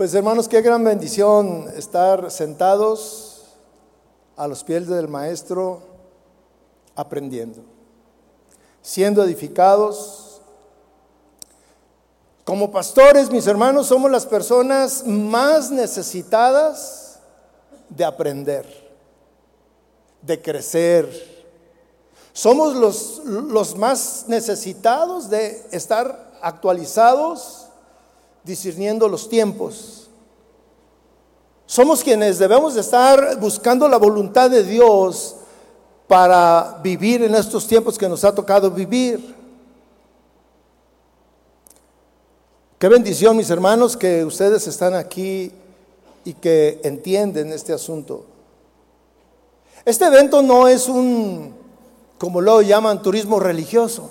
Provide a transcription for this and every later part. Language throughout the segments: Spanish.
Pues hermanos, qué gran bendición estar sentados a los pies del Maestro aprendiendo, siendo edificados. Como pastores, mis hermanos, somos las personas más necesitadas de aprender, de crecer. Somos los, los más necesitados de estar actualizados discerniendo los tiempos. Somos quienes debemos de estar buscando la voluntad de Dios para vivir en estos tiempos que nos ha tocado vivir. Qué bendición, mis hermanos, que ustedes están aquí y que entienden este asunto. Este evento no es un, como lo llaman, turismo religioso.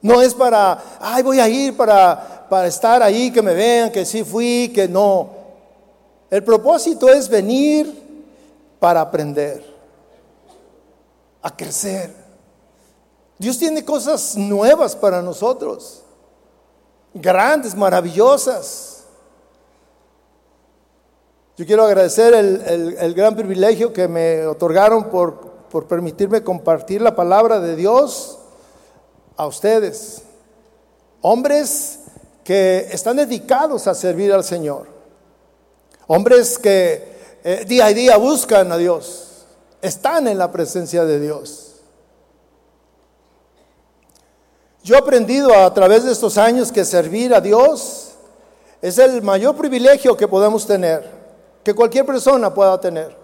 No es para, ay, voy a ir para para estar ahí, que me vean, que sí fui, que no. El propósito es venir para aprender, a crecer. Dios tiene cosas nuevas para nosotros, grandes, maravillosas. Yo quiero agradecer el, gran privilegio que me otorgaron por, por permitirme compartir la palabra de Dios a ustedes, hombres que están dedicados a servir al Señor. Hombres que eh, día a día buscan a Dios, están en la presencia de Dios. Yo he aprendido a través de estos años que servir a Dios es el mayor privilegio que podemos tener, que cualquier persona pueda tener.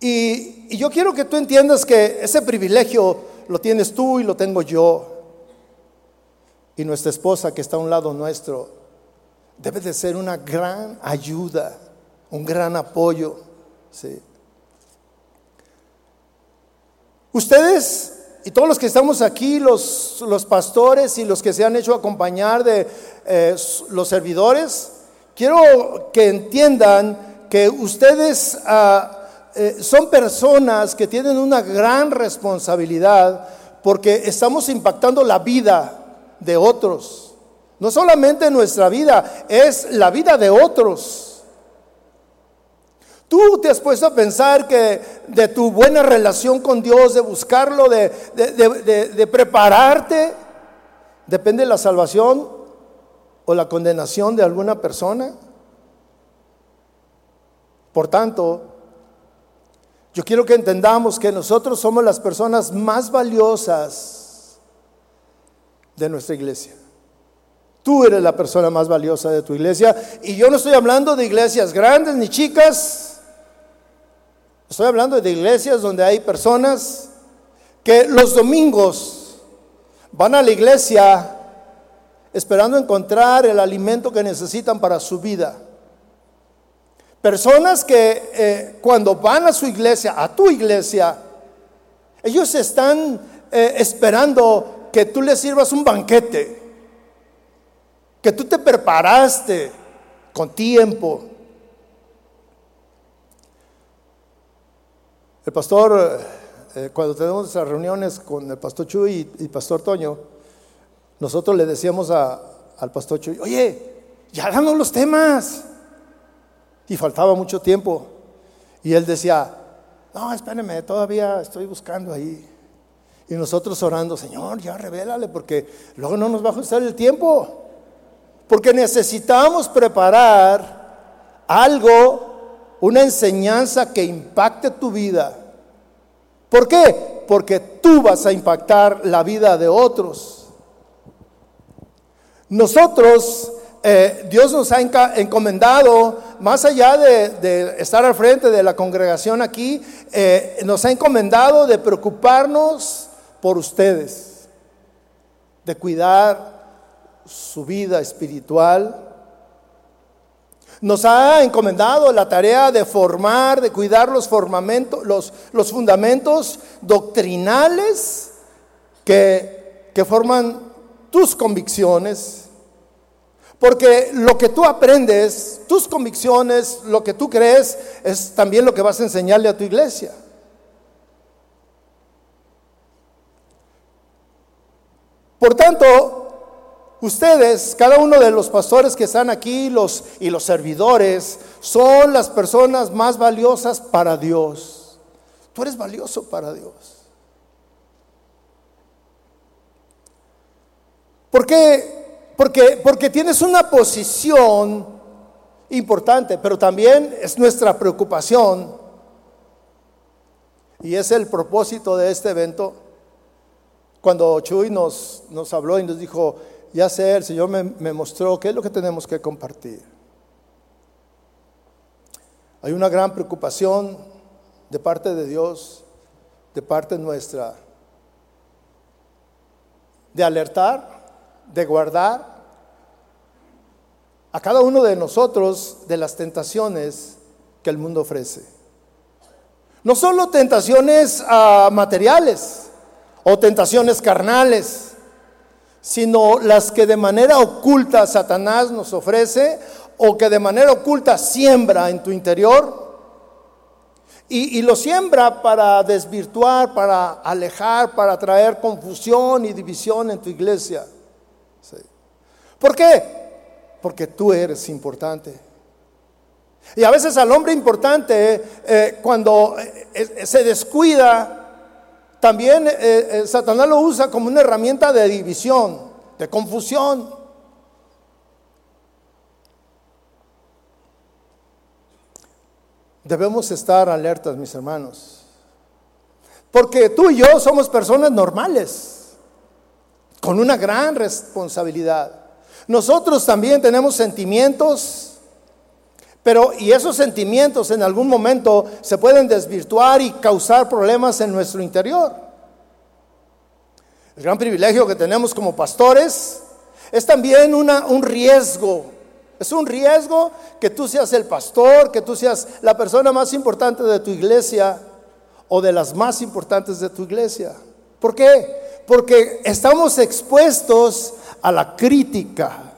Y, y yo quiero que tú entiendas que ese privilegio lo tienes tú y lo tengo yo. Y nuestra esposa que está a un lado nuestro debe de ser una gran ayuda, un gran apoyo. ¿sí? Ustedes y todos los que estamos aquí, los, los, pastores y los que se han hecho acompañar de eh, los servidores, quiero que entiendan que ustedes ah, eh, son personas que tienen una gran responsabilidad porque estamos impactando la vida de otros. No solamente nuestra vida, es la vida de otros. Tú te has puesto a pensar que de tu buena relación con Dios, de buscarlo, de, de, prepararte, depende la salvación o la condenación de alguna persona. Por tanto, yo quiero que entendamos que nosotros somos las personas más valiosas de nuestra iglesia. Tú eres la persona más valiosa de tu iglesia. Y yo no estoy hablando de iglesias grandes ni chicas. Estoy hablando de iglesias donde hay personas que los domingos van a la iglesia esperando encontrar el alimento que necesitan para su vida. Personas que eh, cuando van a su iglesia, a tu iglesia, ellos están eh, esperando que tú le sirvas un banquete, que tú te preparaste con tiempo. El pastor, eh, cuando tenemos esas reuniones con el pastor Chuy y, el pastor Toño, nosotros le decíamos al pastor Chuy, oye, ya danos los temas. Y faltaba mucho tiempo. Y él decía, no, espérenme, todavía estoy buscando ahí. Y nosotros orando, Señor, ya revélale, porque luego no nos va a ajustar el tiempo. Porque necesitamos preparar algo, una enseñanza que impacte tu vida. ¿Por qué? Porque tú vas a impactar la vida de otros. Nosotros, eh, Dios nos ha encomendado, más allá de, estar al frente de la congregación aquí, eh, nos ha encomendado de preocuparnos por ustedes, de cuidar su vida espiritual. Nos ha encomendado la tarea de formar, de cuidar los, los, los fundamentos doctrinales que, que forman tus convicciones. Porque lo que tú aprendes, tus convicciones, lo que tú crees, es también lo que vas a enseñarle a tu iglesia. Por tanto, Ustedes, cada uno de los pastores que están aquí los, y los servidores, son las personas más valiosas para Dios. Tú eres valioso para Dios. ¿Por qué? Porque, porque tienes una posición importante, pero también es nuestra preocupación y es el propósito de este evento. Cuando Chuy nos, nos habló y nos dijo, ya sé, el Señor me, me mostró qué es lo que tenemos que compartir. Hay una gran preocupación de parte de Dios, de parte nuestra, de alertar, de guardar a cada uno de nosotros de las tentaciones que el mundo ofrece. No solo tentaciones ah, materiales o tentaciones carnales, sino las que de manera oculta Satanás nos ofrece o que de manera oculta siembra en tu interior. Y, lo siembra para desvirtuar, para alejar, para traer confusión y división en tu iglesia. ¿Por qué? Porque tú eres importante. Y a veces al hombre importante, eh, cuando eh, eh, se descuida, también Satanás lo usa como una herramienta de división, de confusión. Debemos estar alertas, mis hermanos. Porque tú y yo somos personas normales, con una gran responsabilidad. Nosotros también tenemos sentimientos, pero, y esos sentimientos en algún momento se pueden desvirtuar y causar problemas en nuestro interior. El gran privilegio que tenemos como pastores es también una, un riesgo. Es un riesgo que tú seas el pastor, que tú seas la persona más importante de tu iglesia o de las más importantes de tu iglesia. ¿Por qué? Porque estamos expuestos a la crítica,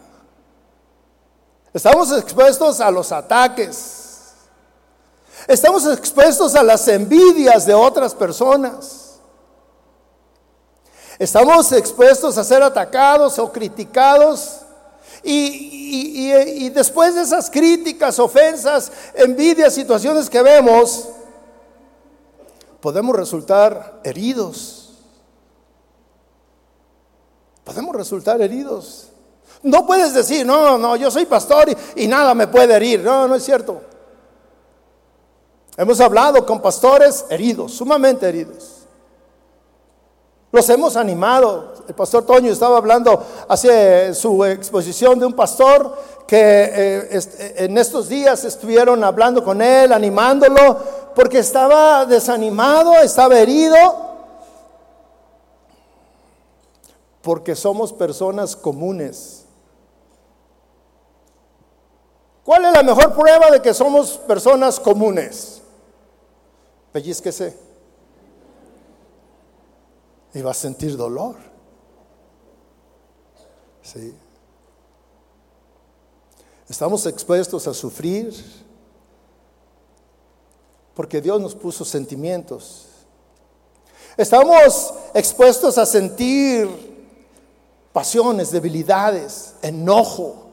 Estamos expuestos a los ataques. Estamos expuestos a las envidias de otras personas. Estamos expuestos a ser atacados o criticados. Y, después de esas críticas, ofensas, envidias, situaciones que vemos, podemos resultar heridos. Podemos resultar heridos. No puedes decir, no, no, yo soy pastor y, nada me puede herir. No, no es cierto. Hemos hablado con pastores heridos, sumamente heridos. Los hemos animado. El pastor Toño estaba hablando hace su exposición de un pastor que eh, en estos días estuvieron hablando con él, animándolo, porque estaba desanimado, estaba herido, porque somos personas comunes. ¿Cuál es la mejor prueba de que somos personas comunes? Pellizquese. Y va a sentir dolor. Sí. Estamos expuestos a sufrir porque Dios nos puso sentimientos. Estamos expuestos a sentir pasiones, debilidades, enojo,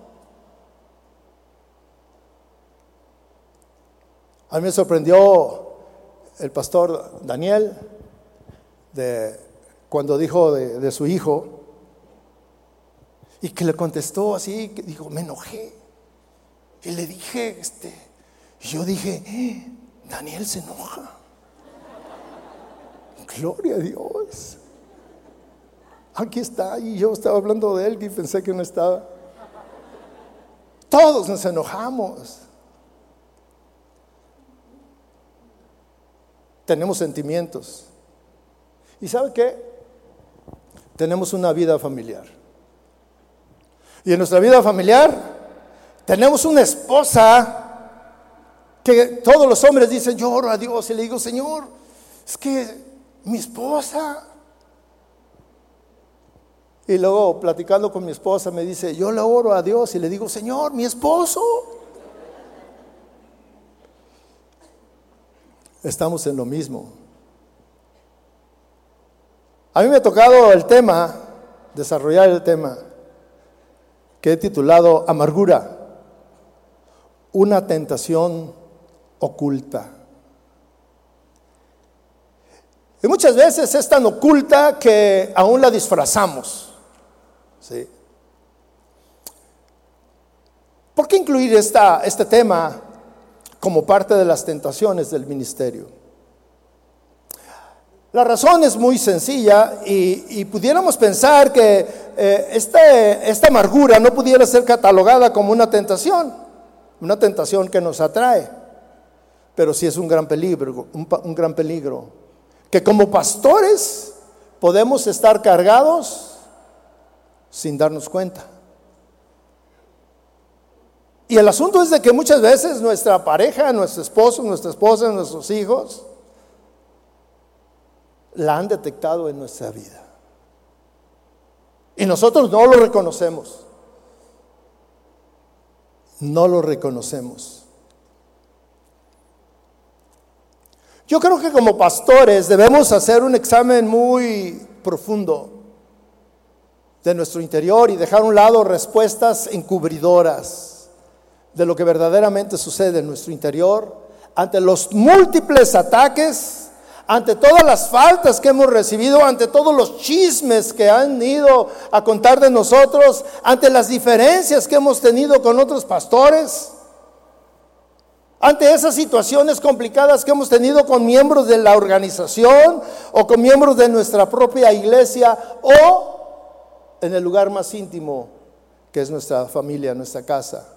A mí me sorprendió el pastor Daniel de, cuando dijo de, su hijo y que le contestó así, que dijo, me enojé. Y le dije, este, yo dije, Daniel se enoja. Gloria a Dios. Aquí está, y yo estaba hablando de él y pensé que no estaba. Todos nos enojamos. Tenemos sentimientos. ¿Y sabe qué? Tenemos una vida familiar. Y en nuestra vida familiar tenemos una esposa que todos los hombres dicen, yo oro a Dios y le digo, Señor, es que mi esposa... Y luego platicando con mi esposa me dice, yo le oro a Dios y le digo, Señor, mi esposo. Estamos en lo mismo. A mí me ha tocado el tema, desarrollar el tema que he titulado Amargura, una tentación oculta. Y muchas veces es tan oculta que aún la disfrazamos. ¿sí? ¿Por qué incluir esta, este tema como parte de las tentaciones del ministerio? La razón es muy sencilla y, pudiéramos pensar que eh, este, esta amargura no pudiera ser catalogada como una tentación, una tentación que nos atrae, pero sí es un gran peligro, un gran peligro, que como pastores podemos estar cargados sin darnos cuenta. Y el asunto es de que muchas veces nuestra pareja, nuestro esposo, nuestra esposa, nuestros hijos, la han detectado en nuestra vida. Y nosotros no lo reconocemos. No lo reconocemos. Yo creo que como pastores debemos hacer un examen muy profundo de nuestro interior y dejar a un lado respuestas encubridoras de lo que verdaderamente sucede en nuestro interior, ante los múltiples ataques, ante todas las faltas que hemos recibido, ante todos los chismes que han ido a contar de nosotros, ante las diferencias que hemos tenido con otros pastores, ante esas situaciones complicadas que hemos tenido con miembros de la organización o con miembros de nuestra propia iglesia o en el lugar más íntimo que es nuestra familia, nuestra casa.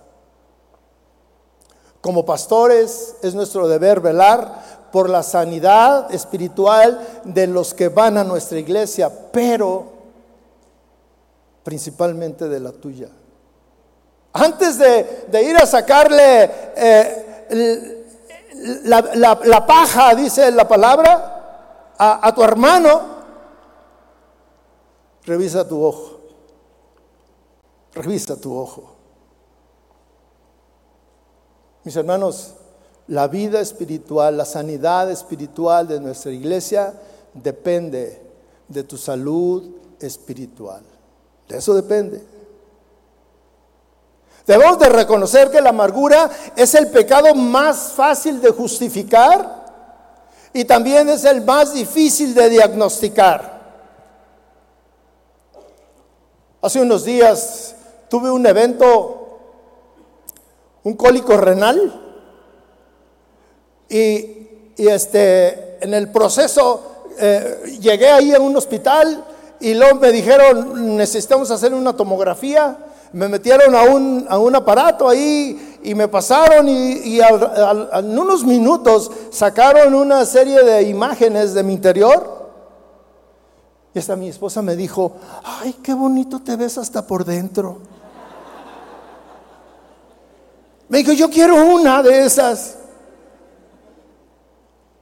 Como pastores es nuestro deber velar por la sanidad espiritual de los que van a nuestra iglesia, pero principalmente de la tuya. Antes de, ir a sacarle eh, la, paja, dice la palabra, a tu hermano, revisa tu ojo. Revisa tu ojo. Mis hermanos, la vida espiritual, la sanidad espiritual de nuestra iglesia depende de tu salud espiritual. De eso depende. Debemos de reconocer que la amargura es el pecado más fácil de justificar y también es el más difícil de diagnosticar. Hace unos días tuve un evento un cólico renal. Y, este, en el proceso eh, llegué ahí a un hospital y luego me dijeron, necesitamos hacer una tomografía. Me metieron a un, a un aparato ahí y me pasaron y, en unos minutos sacaron una serie de imágenes de mi interior. Y hasta mi esposa me dijo, ay, qué bonito te ves hasta por dentro. Me dijo, yo quiero una de esas.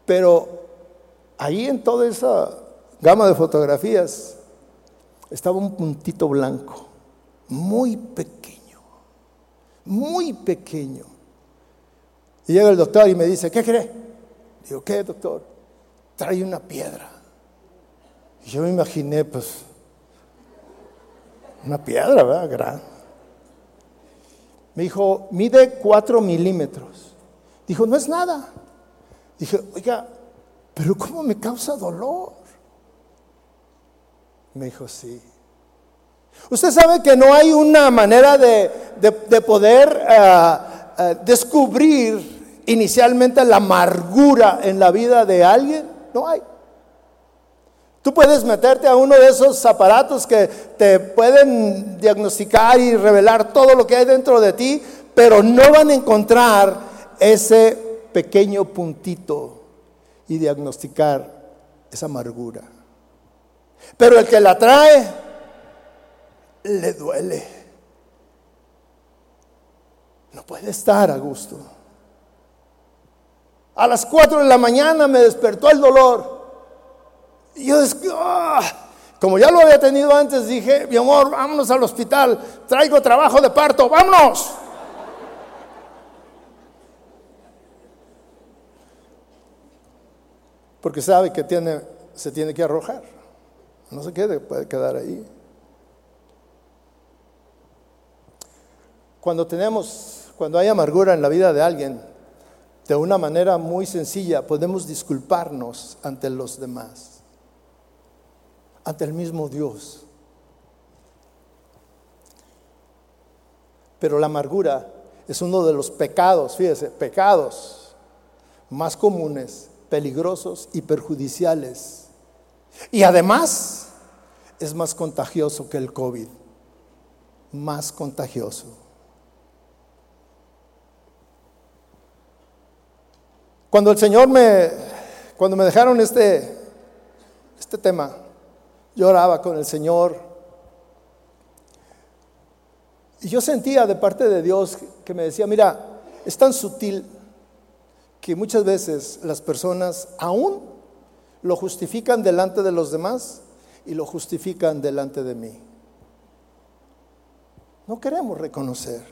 Pero ahí en toda esa gama de fotografías estaba un puntito blanco, muy pequeño, muy pequeño. Y llega el doctor y me dice, ¿qué cree? Digo, ¿qué, doctor? Trae una piedra. Y yo me imaginé, pues, una piedra, ¿verdad? Grande. Me dijo, mide cuatro milímetros. Dijo, no es nada. Dije, oiga, pero ¿cómo me causa dolor? Me dijo, sí. Usted sabe que no hay una manera de, poder eh, eh, descubrir inicialmente la amargura en la vida de alguien. No hay. Tú puedes meterte a uno de esos aparatos que te pueden diagnosticar y revelar todo lo que hay dentro de ti, pero no van a encontrar ese pequeño puntito y diagnosticar esa amargura. Pero el que la trae, le duele. No puede estar a gusto. A las 4 de la mañana me despertó el dolor. Y yo, ¡ah! como ya lo había tenido antes, dije, mi amor, vámonos al hospital, traigo trabajo de parto, vámonos. Porque sabe que tiene, se tiene que arrojar. No se quede, puede quedar ahí. cuando tenemos, cuando hay amargura en la vida de alguien, de una manera muy sencilla podemos disculparnos ante los demás, ante el mismo Dios. Pero la amargura es uno de los pecados, fíjese, pecados más comunes, peligrosos y perjudiciales. Y además es más contagioso que el COVID, más contagioso. Cuando el Señor me, cuando me dejaron este, este tema, yo oraba con el Señor. Y yo sentía de parte de Dios que me decía, mira, es tan sutil que muchas veces las personas aún lo justifican delante de los demás y lo justifican delante de mí. No queremos reconocer.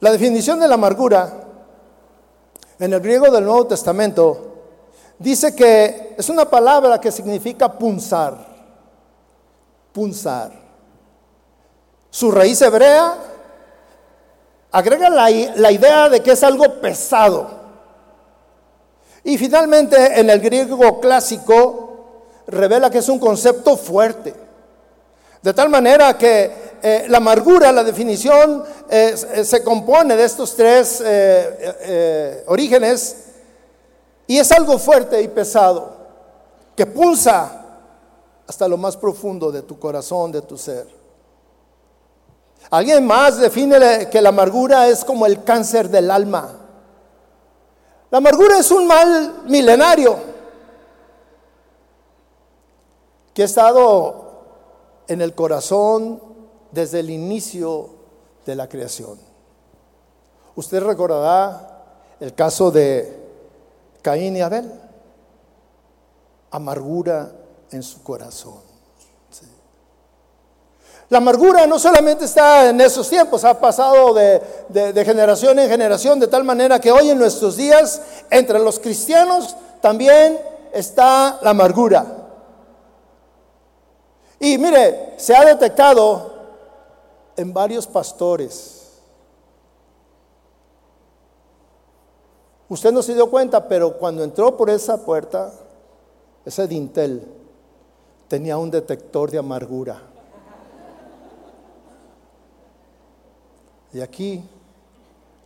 La definición de la amargura en el griego del Nuevo Testamento, dice que es una palabra que significa punzar, punzar. Su raíz hebrea agrega la, la idea de que es algo pesado. Y finalmente en el griego clásico revela que es un concepto fuerte. De tal manera que eh, la amargura, la definición, eh, se compone de estos tres eh, orígenes y es algo fuerte y pesado que pulsa hasta lo más profundo de tu corazón, de tu ser. Alguien más define que la amargura es como el cáncer del alma. La amargura es un mal milenario que ha estado en el corazón desde el inicio de la creación. Usted recordará el caso de Caín y Abel, amargura en su corazón. La amargura no solamente está en esos tiempos, ha pasado de, de, generación en generación, de tal manera que hoy en nuestros días, entre los cristianos, también está la amargura. Y mire, se ha detectado en varios pastores. Usted no se dio cuenta, pero cuando entró por esa puerta, ese dintel tenía un detector de amargura. Y aquí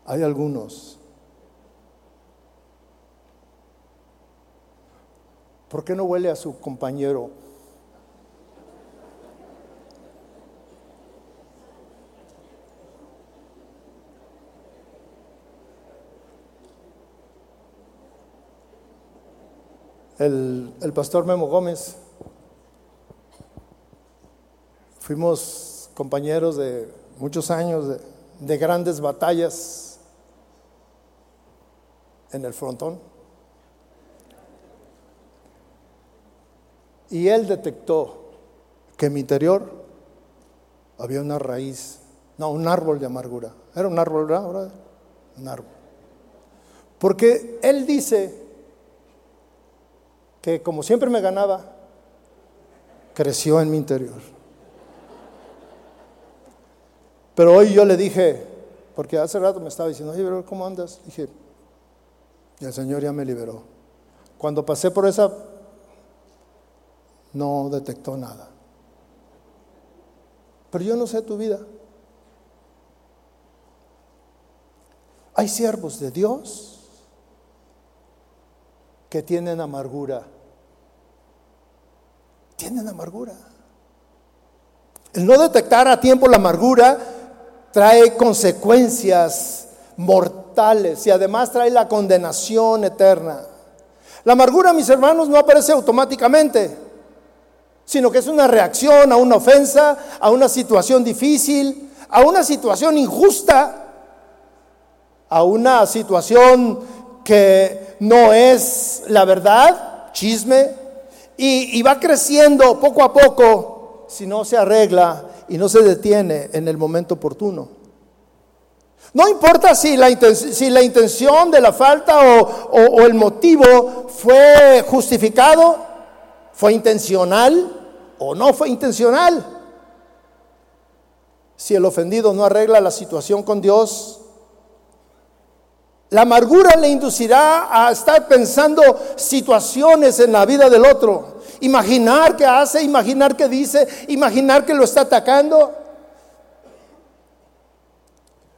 hay algunos. ¿Por qué no huele a su compañero? El, pastor Memo Gómez. Fuimos compañeros de muchos años, de, de grandes batallas en el frontón. Y él detectó que en mi interior había una raíz, no, un árbol de amargura. Era un árbol, ¿verdad? Un árbol. Porque él dice que como siempre me ganaba, creció en mi interior. Pero hoy yo le dije, porque hace rato me estaba diciendo, oye, ¿cómo andas? Dije, y el Señor ya me liberó. Cuando pasé por esa, no detectó nada. Pero yo no sé tu vida. Hay siervos de Dios que tienen amargura. Tienen amargura. El no detectar a tiempo la amargura trae consecuencias mortales y además trae la condenación eterna. La amargura, mis hermanos, no aparece automáticamente, sino que es una reacción a una ofensa, a una situación difícil, a una situación injusta, a una situación que no es la verdad, chisme, y, va creciendo poco a poco si no se arregla y no se detiene en el momento oportuno. No importa si la, si la intención de la falta o, el motivo fue justificado, fue intencional o no fue intencional. si el ofendido no arregla la situación con Dios, la amargura le inducirá a estar pensando situaciones en la vida del otro, imaginar qué hace, imaginar qué dice, imaginar que lo está atacando.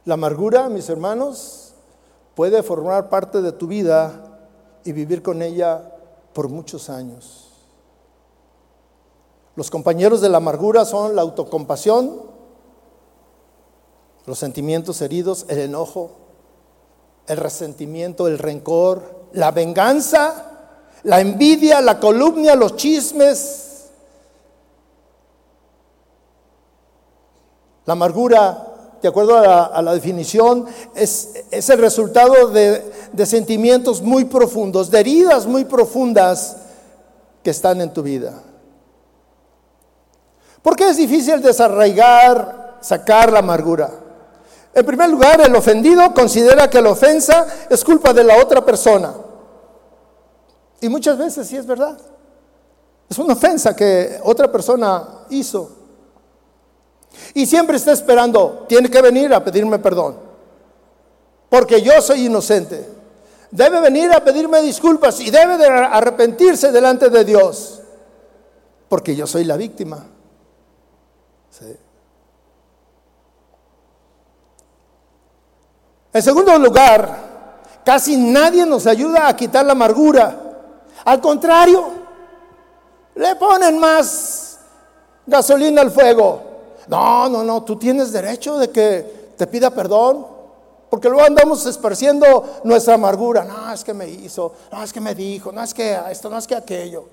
La amargura, mis hermanos, puede formar parte de tu vida y vivir con ella por muchos años. Los compañeros de la amargura son la autocompasión, los sentimientos heridos, el enojo, el resentimiento, el rencor, la venganza, la envidia, la columnia, los chismes. La amargura, de acuerdo a la, definición, es, el resultado de, de sentimientos muy profundos, de heridas muy profundas que están en tu vida. ¿Por qué es difícil desarraigar, sacar la amargura? En primer lugar, el ofendido considera que la ofensa es culpa de la otra persona. Y muchas veces sí es verdad. Es una ofensa que otra persona hizo. Y siempre está esperando, tiene que venir a pedirme perdón. Porque yo soy inocente. Debe venir a pedirme disculpas y debe de arrepentirse delante de Dios. Porque yo soy la víctima. Sí. En segundo lugar, casi nadie nos ayuda a quitar la amargura. Al contrario, le ponen más gasolina al fuego. No, no, no, tú tienes derecho de que te pida perdón. Porque luego andamos esparciendo nuestra amargura. No, es que me hizo, no, es que me dijo, no es que esto, no es que aquello.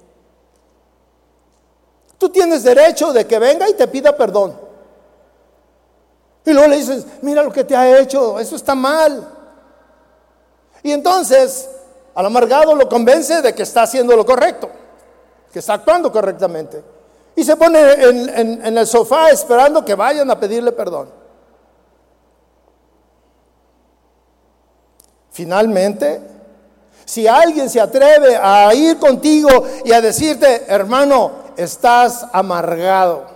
Tú tienes derecho de que venga y te pida perdón. Y luego le dices, mira lo que te ha hecho, eso está mal. Y entonces al amargado lo convence de que está haciendo lo correcto, que está actuando correctamente. Y se pone en, en el sofá esperando que vayan a pedirle perdón. Finalmente, si alguien se atreve a ir contigo y a decirte, hermano, estás amargado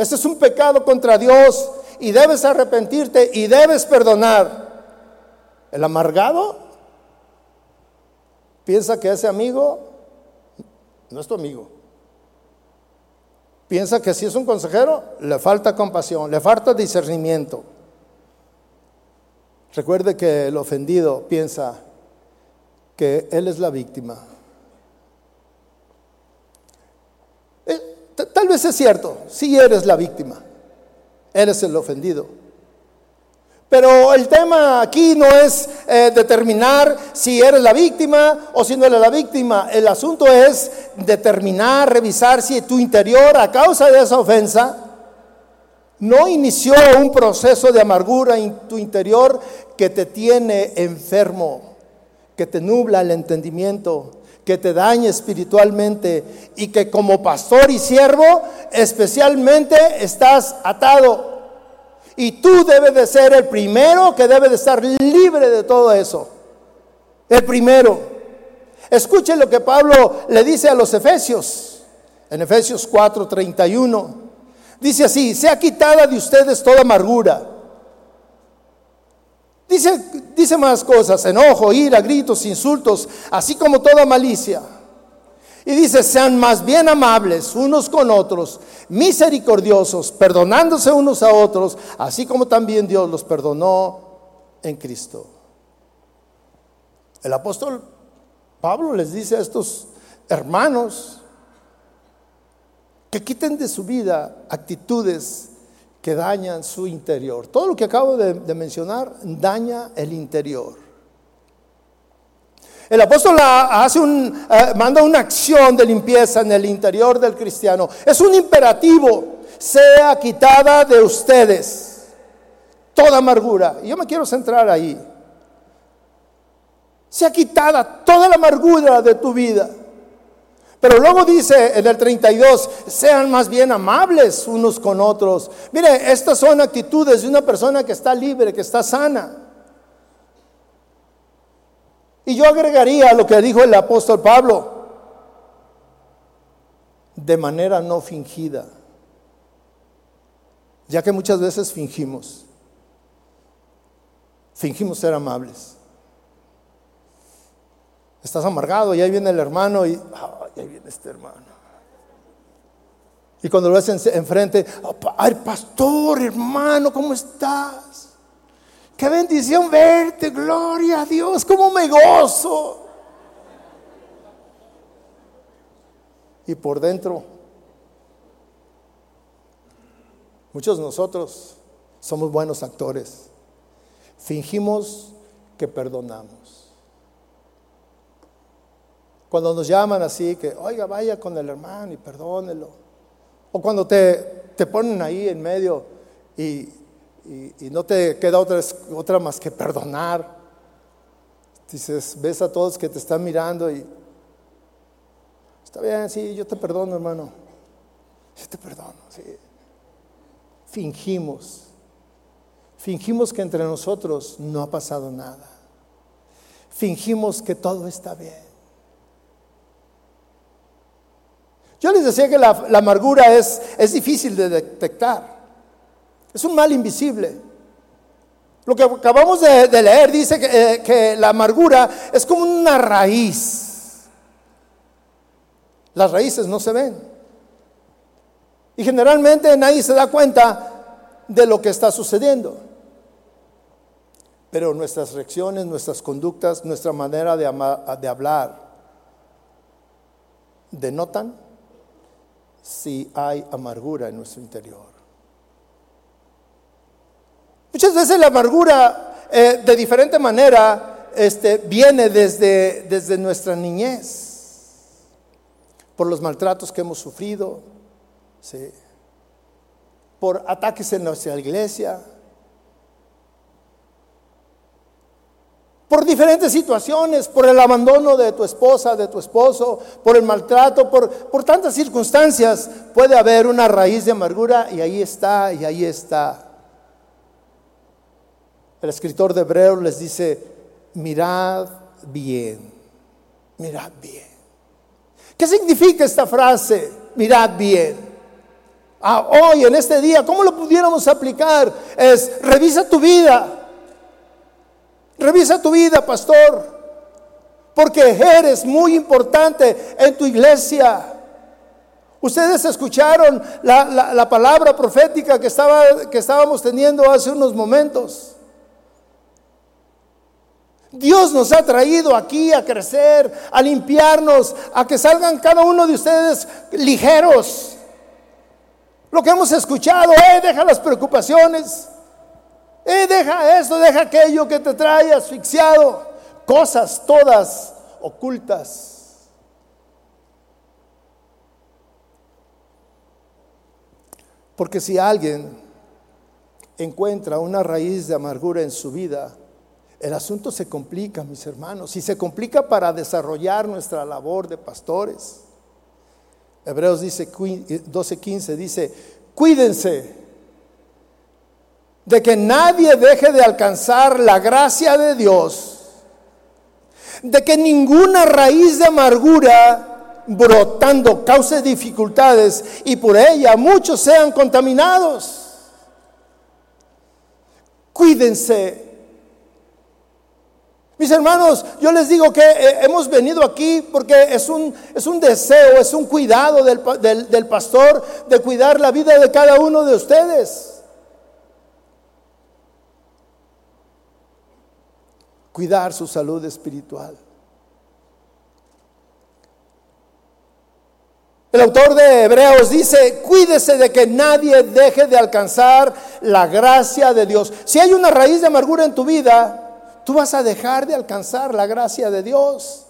este es un pecado contra Dios y debes arrepentirte y debes perdonar. El amargado piensa que ese amigo no es tu amigo. Piensa que si es un consejero, le falta compasión, le falta discernimiento. Recuerde que el ofendido piensa que él es la víctima. Tal vez es cierto, si eres la víctima, eres el ofendido. Pero el tema aquí no es eh, determinar si eres la víctima o si no eres la víctima. El asunto es determinar, revisar si tu interior, a causa de esa ofensa, no inició un proceso de amargura en tu interior que te tiene enfermo, que te nubla el entendimiento, que te dañe espiritualmente y que como pastor y siervo especialmente estás atado. Y tú debes de ser el primero que debe de estar libre de todo eso. El primero. Escuche lo que Pablo le dice a los Efesios. En Efesios 4:31. Dice así, sea quitada de ustedes toda amargura Dice, dice más cosas, enojo, ira, gritos, insultos, así como toda malicia. Y dice, sean más bien amables unos con otros, misericordiosos, perdonándose unos a otros, así como también Dios los perdonó en Cristo. El apóstol Pablo les dice a estos hermanos que quiten de su vida actitudes que dañan su interior. Todo lo que acabo de, mencionar daña el interior. El apóstol hace un, eh, manda una acción de limpieza en el interior del cristiano. Es un imperativo. Sea quitada de ustedes toda amargura. Y yo me quiero centrar ahí. Sea quitada toda la amargura de tu vida. Pero luego dice en el 32, sean más bien amables unos con otros. Mire, estas son actitudes de una persona que está libre, que está sana. Y yo agregaría lo que dijo el apóstol Pablo, de manera no fingida. ya que muchas veces fingimos, fingimos ser amables. Estás amargado y ahí viene el hermano y ahí viene este hermano. Y cuando lo ves enfrente, ay pastor, hermano, ¿cómo estás? Qué bendición verte, gloria a Dios, cómo me gozo. Y por dentro, muchos de nosotros somos buenos actores. Fingimos que perdonamos. Cuando nos llaman así, que, oiga, vaya con el hermano y perdónelo. O cuando te, te ponen ahí en medio y, y, no te queda otra, otra más que perdonar. Dices, ves a todos que te están mirando y Está bien, sí, yo te perdono, hermano. Yo te perdono, sí. Fingimos. Fingimos que entre nosotros no ha pasado nada. Fingimos que todo está bien. Yo les decía que la, amargura es, es, difícil de detectar. Es un mal invisible. Lo que acabamos de, leer dice que, eh, que la amargura es como una raíz las raíces no se ven. Y generalmente nadie se da cuenta de lo que está sucediendo. Pero nuestras reacciones, nuestras conductas, nuestra manera de hablar denotan si hay amargura en nuestro interior. Muchas veces la amargura eh, de diferente manera este, viene desde, desde nuestra niñez. Por los maltratos que hemos sufrido, por ataques en nuestra iglesia, por diferentes situaciones, por el abandono de tu esposa, de tu esposo, por el maltrato, por, por tantas circunstancias, puede haber una raíz de amargura y ahí está, y ahí está. El escritor de Hebreos les dice, mirad bien, mirad bien. ¿Qué significa esta frase? Mirad bien. Ah, hoy, en este día, ¿cómo lo pudiéramos aplicar? Es, revisa tu vida. Revisa tu vida, pastor. Porque eres muy importante en tu iglesia. Ustedes escucharon la, la palabra profética que, estaba, que estábamos teniendo hace unos momentos. Dios nos ha traído aquí a crecer, a limpiarnos, a que salgan cada uno de ustedes ligeros. Lo que hemos escuchado, eh, deja las preocupaciones, eh, deja esto, deja aquello que te trae asfixiado, cosas todas ocultas. Porque si alguien encuentra una raíz de amargura en su vida, el asunto se complica, mis hermanos, y se complica para desarrollar nuestra labor de pastores. Hebreos dice 12:15 dice, "Cuídense de que nadie deje de alcanzar la gracia de Dios, de que ninguna raíz de amargura brotando cause dificultades y por ella muchos sean contaminados." Cuídense mis hermanos, yo les digo que eh, hemos venido aquí porque es un, es un deseo, es un cuidado del, del pastor de cuidar la vida de cada uno de ustedes. Cuidar su salud espiritual. El autor de Hebreos dice, cuídese de que nadie deje de alcanzar la gracia de Dios. Si hay una raíz de amargura en tu vida, tú vas a dejar de alcanzar la gracia de Dios.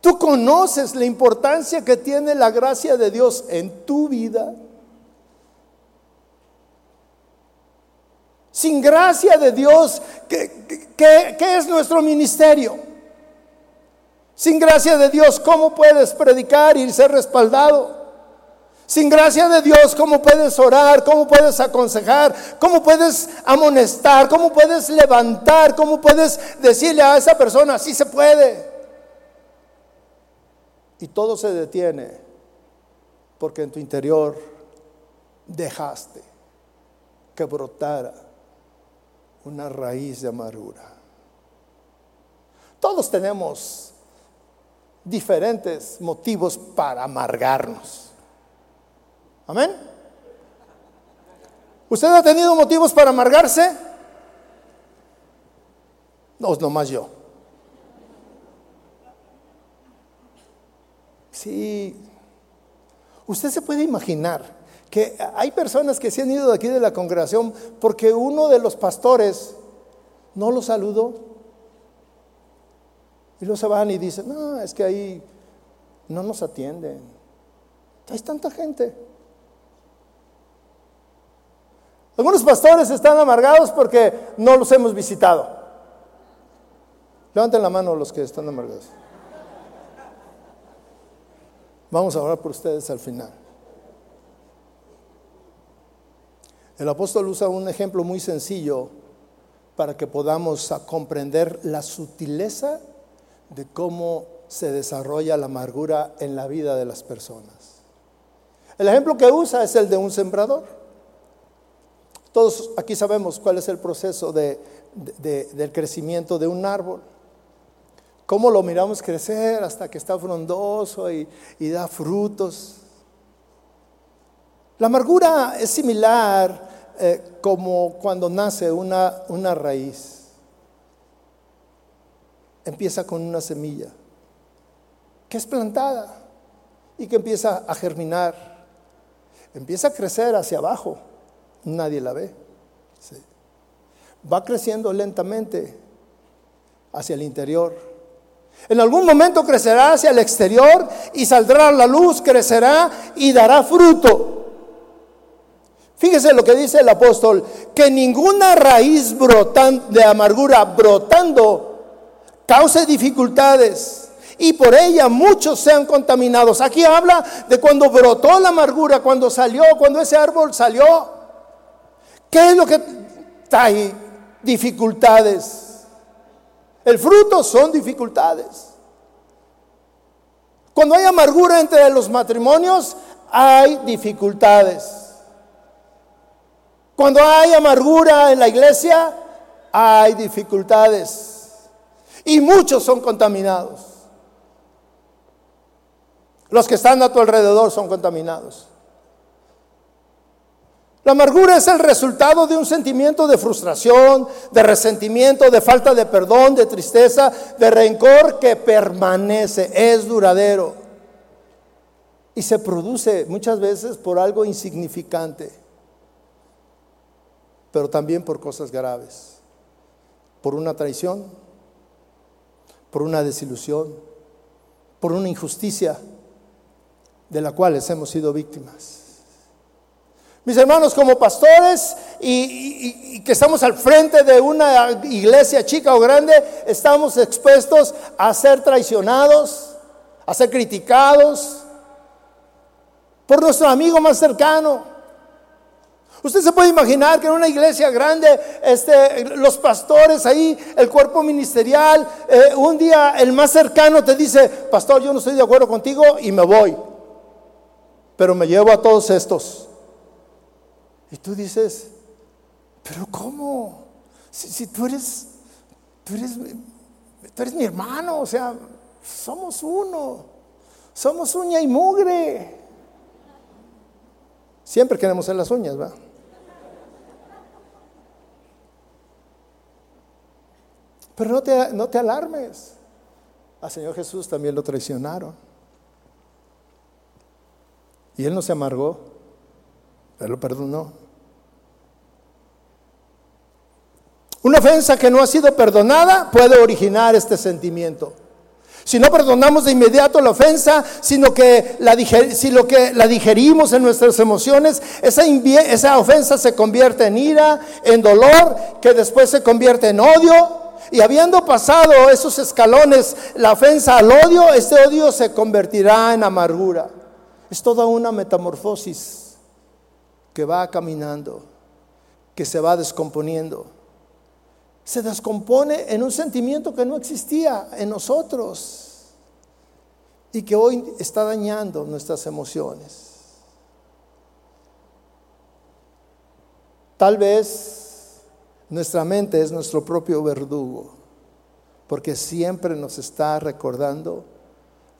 Tú conoces la importancia que tiene la gracia de Dios en tu vida. Sin gracia de Dios, ¿qué, qué, es nuestro ministerio? Sin gracia de Dios, ¿cómo puedes predicar y ser respaldado? Sin gracia de Dios, ¿cómo puedes orar? ¿Cómo puedes aconsejar? ¿Cómo puedes amonestar? ¿Cómo puedes levantar? ¿Cómo puedes decirle a esa persona, sí se puede? Y todo se detiene porque en tu interior dejaste que brotara una raíz de amargura. Todos tenemos diferentes motivos para amargarnos. Amén. ¿Usted ha tenido motivos para amargarse? No, nomás yo. Sí. Usted se puede imaginar que hay personas que se han ido de aquí de la congregación porque uno de los pastores no los saludó. Y luego se van y dicen, no, es que ahí no nos atienden. Hay tanta gente. Algunos pastores están amargados porque no los hemos visitado. Levanten la mano los que están amargados. Vamos a orar por ustedes al final. El apóstol usa un ejemplo muy sencillo para que podamos comprender la sutileza de cómo se desarrolla la amargura en la vida de las personas. El ejemplo que usa es el de un sembrador. Todos aquí sabemos cuál es el proceso del crecimiento de un árbol. Cómo lo miramos crecer hasta que está frondoso y, da frutos. La amargura es similar eh, como cuando nace una, una raíz. Empieza con una semilla que es plantada y que empieza a germinar. Empieza a crecer hacia abajo. Nadie la ve. Va creciendo lentamente hacia el interior en algún momento crecerá hacia el exterior y saldrá la luz, crecerá y dará fruto. Fíjese lo que dice el apóstol, que ninguna raíz de amargura brotando cause dificultades y por ella muchos sean contaminados. Aquí habla de cuando brotó la amargura, cuando salió, cuando ese árbol salió. ¿Qué es lo que trae dificultades? El fruto son dificultades. Cuando hay amargura entre los matrimonios, hay dificultades. Cuando hay amargura en la iglesia, hay dificultades. Y muchos son contaminados. Los que están a tu alrededor son contaminados. La amargura es el resultado de un sentimiento de frustración, de resentimiento, de falta de perdón, de tristeza, de rencor que permanece, es duradero. Y se produce muchas veces por algo insignificante, pero también por cosas graves, por una traición, por una desilusión, por una injusticia de la cual hemos sido víctimas. Mis hermanos, como pastores y, que estamos al frente de una iglesia chica o grande, estamos expuestos a ser traicionados, a ser criticados por nuestro amigo más cercano. Usted se puede imaginar que en una iglesia grande, este, los pastores ahí, el cuerpo ministerial, eh, un día el más cercano te dice, pastor, yo no estoy de acuerdo contigo y me voy, pero me llevo a todos estos. Y tú dices, pero ¿cómo? Si, tú eres, tú eres, tú eres mi hermano, o sea, somos uno, somos uña y mugre. Siempre queremos ser las uñas, ¿va? Pero no te, no te alarmes. Al Señor Jesús también lo traicionaron. Y Él no se amargó. Él lo perdonó. Una ofensa que no ha sido perdonada puede originar este sentimiento. Si no perdonamos de inmediato la ofensa, sino que la, si lo que la digerimos en nuestras emociones, esa, esa ofensa se convierte en ira, en dolor, que después se convierte en odio. Y habiendo pasado esos escalones, la ofensa al odio, este odio se convertirá en amargura. Es toda una metamorfosis que va caminando, que se va descomponiendo. Se descompone en un sentimiento que no existía en nosotros y que hoy está dañando nuestras emociones. Tal vez nuestra mente es nuestro propio verdugo, porque siempre nos está recordando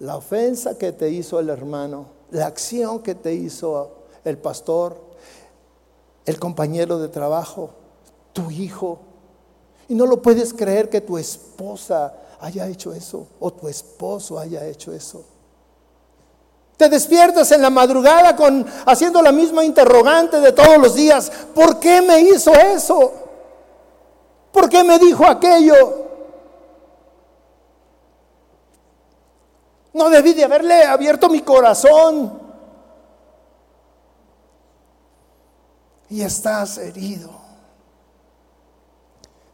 la ofensa que te hizo el hermano, la acción que te hizo el pastor, el compañero de trabajo, tu hijo. Y no lo puedes creer que tu esposa haya hecho eso o tu esposo haya hecho eso. Te despiertas en la madrugada con haciendo la misma interrogante de todos los días. ¿Por qué me hizo eso? ¿Por qué me dijo aquello? No debí de haberle abierto mi corazón. Y estás herido.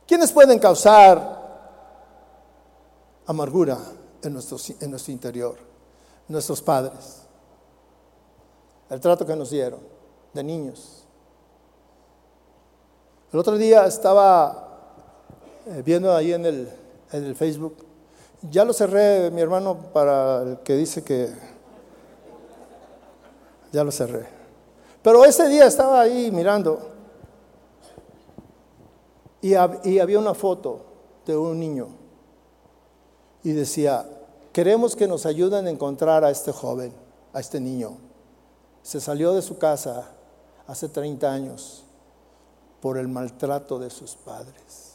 ¿Quiénes pueden causar amargura en nuestro, en nuestro interior? Nuestros padres. El trato que nos dieron de niños. El otro día estaba eh, viendo ahí en el, en el Facebook ya lo cerré, mi hermano, para el que dice que... Ya lo cerré. Pero ese día estaba ahí mirando y, había una foto de un niño y decía, queremos que nos ayuden a encontrar a este joven, a este niño. Se salió de su casa hace 30 años por el maltrato de sus padres.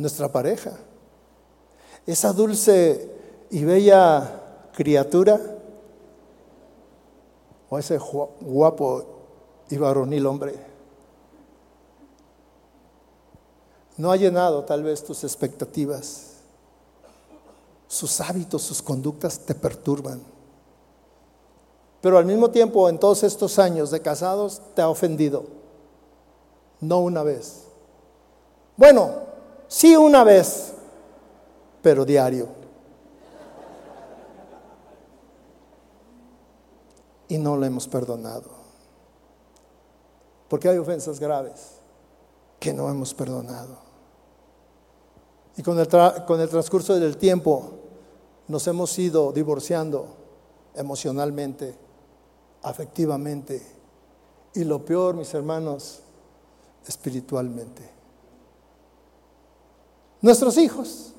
nuestra pareja. Esa dulce y bella criatura, o ese guapo y varonil hombre, no ha llenado tal vez tus expectativas. Sus hábitos, sus conductas te perturban. Pero al mismo tiempo, en todos estos años de casados, te ha ofendido. No una vez. Bueno, Sí una vez, pero diario. Y no lo hemos perdonado. Porque hay ofensas graves que no hemos perdonado. Y con el, con el transcurso del tiempo nos hemos ido divorciando emocionalmente, afectivamente y lo peor, mis hermanos, espiritualmente nuestros hijos,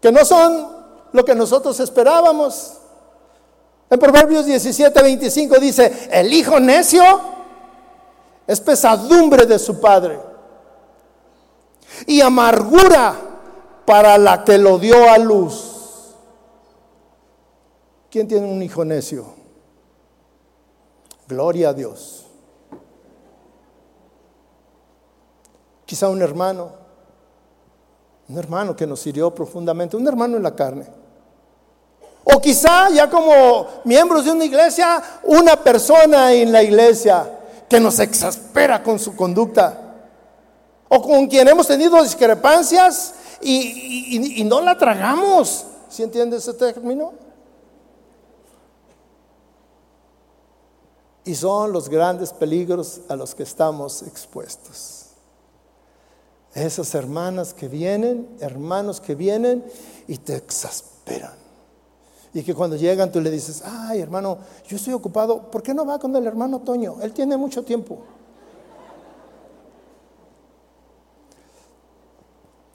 que no son lo que nosotros esperábamos. En Proverbios 17, 25 dice, el hijo necio es pesadumbre de su padre y amargura para la que lo dio a luz. ¿Quién tiene un hijo necio? Gloria a Dios. Quizá un hermano un hermano que nos hirió profundamente, un hermano en la carne. O quizá ya como miembros de una iglesia, una persona en la iglesia que nos exaspera con su conducta. O con quien hemos tenido discrepancias y, no la tragamos. ¿Sí entiendes ese término? Y son los grandes peligros a los que estamos expuestos. Esas hermanas que vienen, hermanos que vienen y te exasperan. Y que cuando llegan tú le dices, ay hermano, yo estoy ocupado, ¿por qué no va con el hermano Toño? Él tiene mucho tiempo.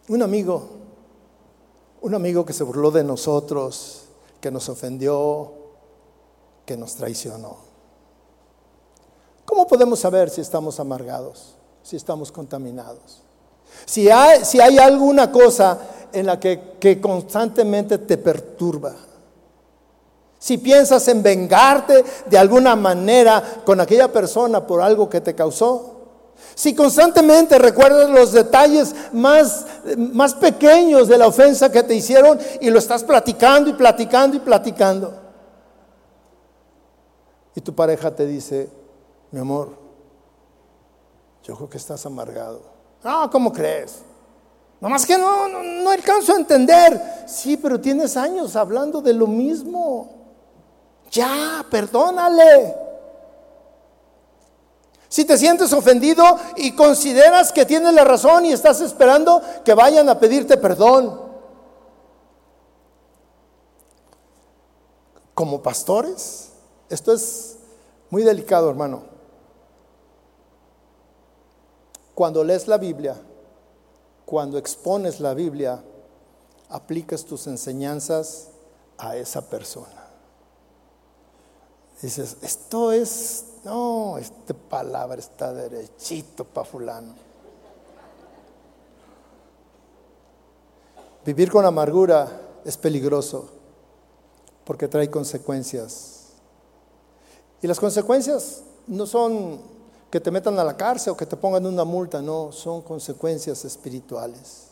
Un amigo, un amigo que se burló de nosotros, que nos ofendió, que nos traicionó. ¿Cómo podemos saber si estamos amargados, si estamos contaminados? Si hay, alguna cosa en la que constantemente te perturba, si piensas en vengarte de alguna manera con aquella persona por algo que te causó, si constantemente recuerdas los detalles más, más pequeños de la ofensa que te hicieron y lo estás platicando y platicando y platicando, y tu pareja te dice, mi amor, yo creo que estás amargado. No, ¿cómo crees? Nomás que no, no, alcanzo a entender. Sí, pero tienes años hablando de lo mismo. Ya, perdónale. Si te sientes ofendido y consideras que tienes la razón y estás esperando que vayan a pedirte perdón. como pastores, esto es muy delicado, hermano. Cuando lees la Biblia, cuando expones la Biblia, aplicas tus enseñanzas a esa persona. Dices, esto es, no, esta palabra está derechito para fulano. Vivir con amargura es peligroso porque trae consecuencias. Y las consecuencias no son que te metan a la cárcel o que te pongan una multa, no, son consecuencias espirituales.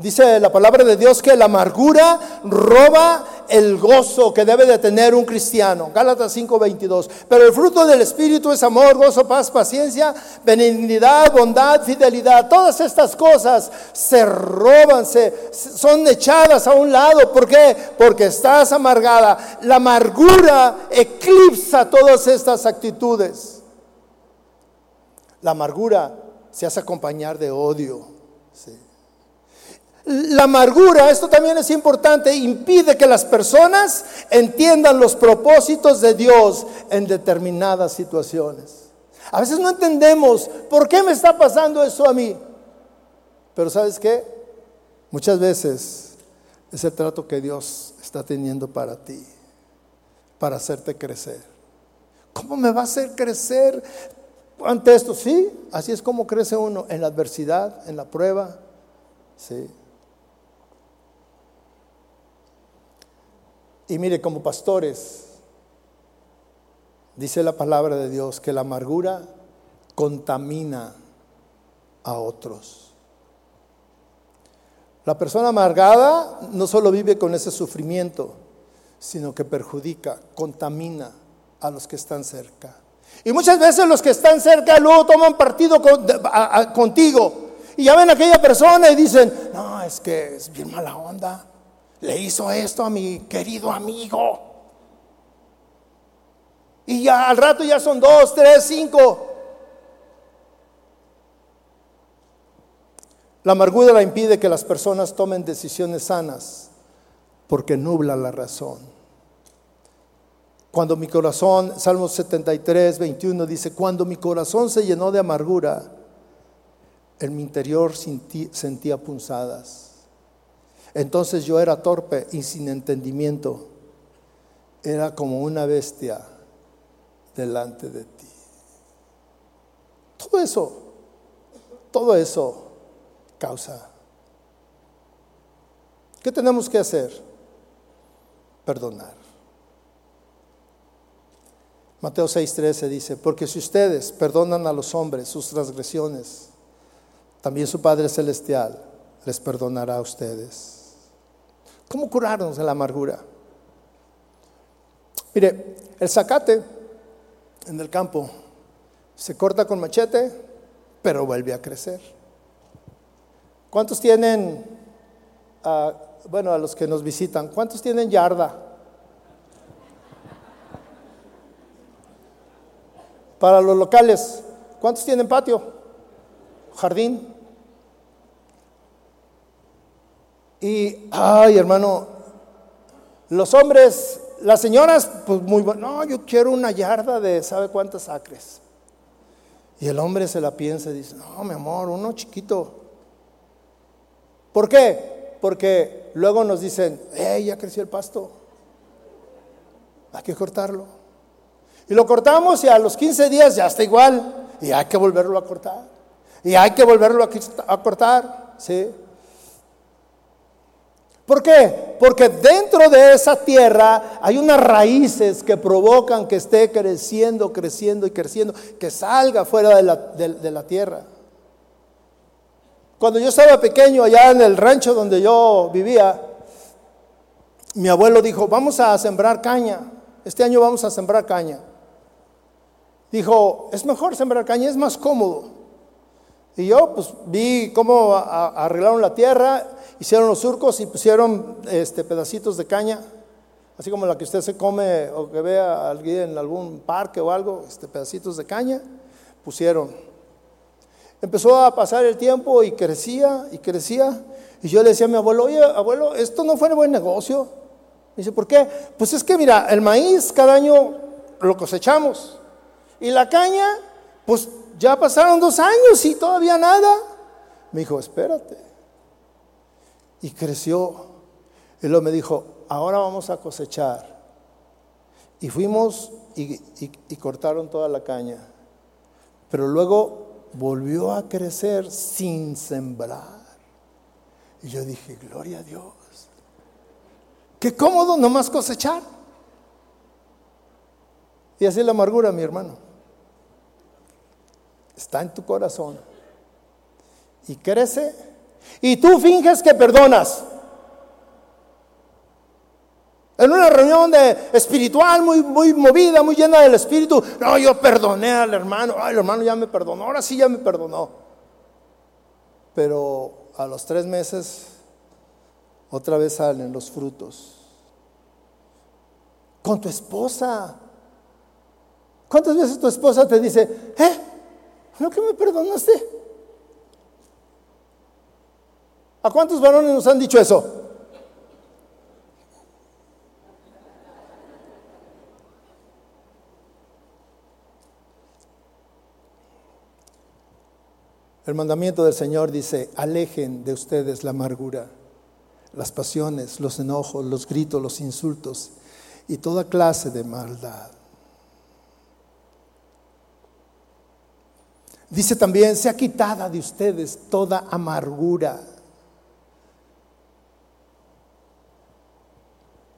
Dice la palabra de Dios que la amargura roba el gozo que debe de tener un cristiano. Gálatas 5:22. Pero el fruto del Espíritu es amor, gozo, paz, paciencia, benignidad, bondad, fidelidad. Todas estas cosas se roban, se, son echadas a un lado. ¿Por qué? Porque estás amargada. La amargura eclipsa todas estas actitudes. La amargura se hace acompañar de odio. ¿sí? La amargura, esto también es importante, impide que las personas entiendan los propósitos de Dios en determinadas situaciones. A veces no entendemos por qué me está pasando eso a mí. Pero ¿sabes qué? Muchas veces es el trato que Dios está teniendo para ti, para hacerte crecer. ¿Cómo me va a hacer crecer ante esto? Sí, así es como crece uno en la adversidad, en la prueba. Sí. Y mire, como pastores, dice la palabra de Dios que la amargura contamina a otros. La persona amargada no solo vive con ese sufrimiento, sino que perjudica, contamina a los que están cerca. Y muchas veces los que están cerca luego toman partido contigo. Y ya ven a aquella persona y dicen, no, es que es bien mala onda le hizo esto a mi querido amigo. Y ya al rato ya son dos, tres, cinco. La amargura impide que las personas tomen decisiones sanas porque nubla la razón. Cuando mi corazón, Salmo 73, 21 dice, cuando mi corazón se llenó de amargura, en mi interior sentía punzadas. Entonces yo era torpe y sin entendimiento. Era como una bestia delante de ti. Todo eso, todo eso causa. ¿Qué tenemos que hacer? Perdonar. Mateo 6:13 dice, porque si ustedes perdonan a los hombres sus transgresiones, también su Padre Celestial les perdonará a ustedes. ¿Cómo curarnos de la amargura? Mire, el zacate en el campo se corta con machete, pero vuelve a crecer. ¿Cuántos tienen, ah, bueno, a los que nos visitan, cuántos tienen yarda? Para los locales, ¿cuántos tienen patio? Jardín. Y, ay, hermano, los hombres, las señoras, pues muy bueno, no, yo quiero una yarda de sabe cuántos acres. Y el hombre se la piensa y dice, no, mi amor, uno chiquito. ¿Por qué? Porque luego nos dicen, hey, ya creció el pasto, hay que cortarlo. Y lo cortamos y a los 15 días ya está igual y hay que volverlo a cortar. Y hay que volverlo a cortar, ¿sí? ¿Por qué? Porque dentro de esa tierra hay unas raíces que provocan que esté creciendo, creciendo y creciendo, que salga fuera de la, de la tierra. Cuando yo estaba pequeño allá en el rancho donde yo vivía, mi abuelo dijo, vamos a sembrar caña, este año vamos a sembrar caña. Dijo, es mejor sembrar caña, es más cómodo. Y yo pues vi cómo arreglaron la tierra hicieron los surcos y pusieron este, pedacitos de caña, así como la que usted se come o que vea alguien en algún parque o algo, este, pedacitos de caña, pusieron. Empezó a pasar el tiempo y crecía y crecía. Y yo le decía a mi abuelo, oye, abuelo, esto no fue un buen negocio. Dice, ¿por qué? Pues es que mira, el maíz cada año lo cosechamos. Y la caña, pues ya pasaron dos años y todavía nada. Me dijo, espérate. Y creció. Y luego me dijo, ahora vamos a cosechar. Y fuimos y, y cortaron toda la caña. Pero luego volvió a crecer sin sembrar. Y yo dije, gloria a Dios. Qué cómodo nomás cosechar. Y así la amargura, mi hermano. Está en tu corazón. Y crece. Y tú finges que perdonas. En una reunión de espiritual muy, muy movida, muy llena del espíritu. No, yo perdoné al hermano. Ay, el hermano ya me perdonó. Ahora sí ya me perdonó. Pero a los tres meses otra vez salen los frutos. Con tu esposa. ¿Cuántas veces tu esposa te dice, eh, ¿no que me perdonaste? ¿A cuántos varones nos han dicho eso? El mandamiento del Señor dice, alejen de ustedes la amargura, las pasiones, los enojos, los gritos, los insultos y toda clase de maldad. Dice también, sea quitada de ustedes toda amargura.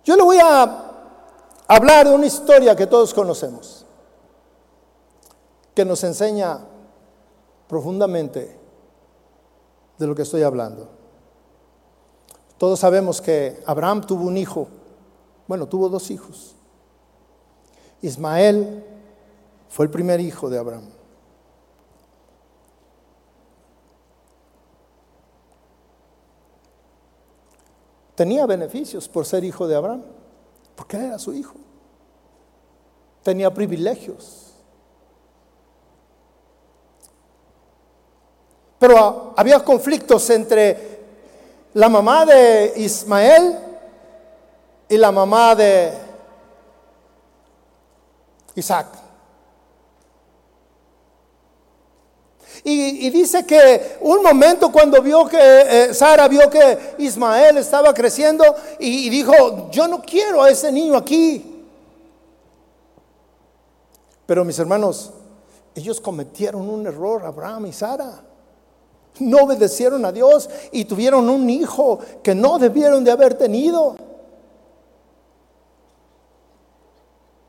Yo le voy a hablar de una historia que todos conocemos, que nos enseña profundamente de lo que estoy hablando. Todos sabemos que Abraham tuvo un hijo, bueno, tuvo dos hijos. Ismael fue el primer hijo de Abraham. Tenía beneficios por ser hijo de Abraham, porque era su hijo. Tenía privilegios. Pero había conflictos entre la mamá de Ismael y la mamá de Isaac. Y, dice que un momento cuando vio que eh, Sara vio que Ismael estaba creciendo y dijo, yo no quiero a ese niño aquí. Pero mis hermanos, ellos cometieron un error, Abraham y Sara. No obedecieron a Dios y tuvieron un hijo que no debieron de haber tenido.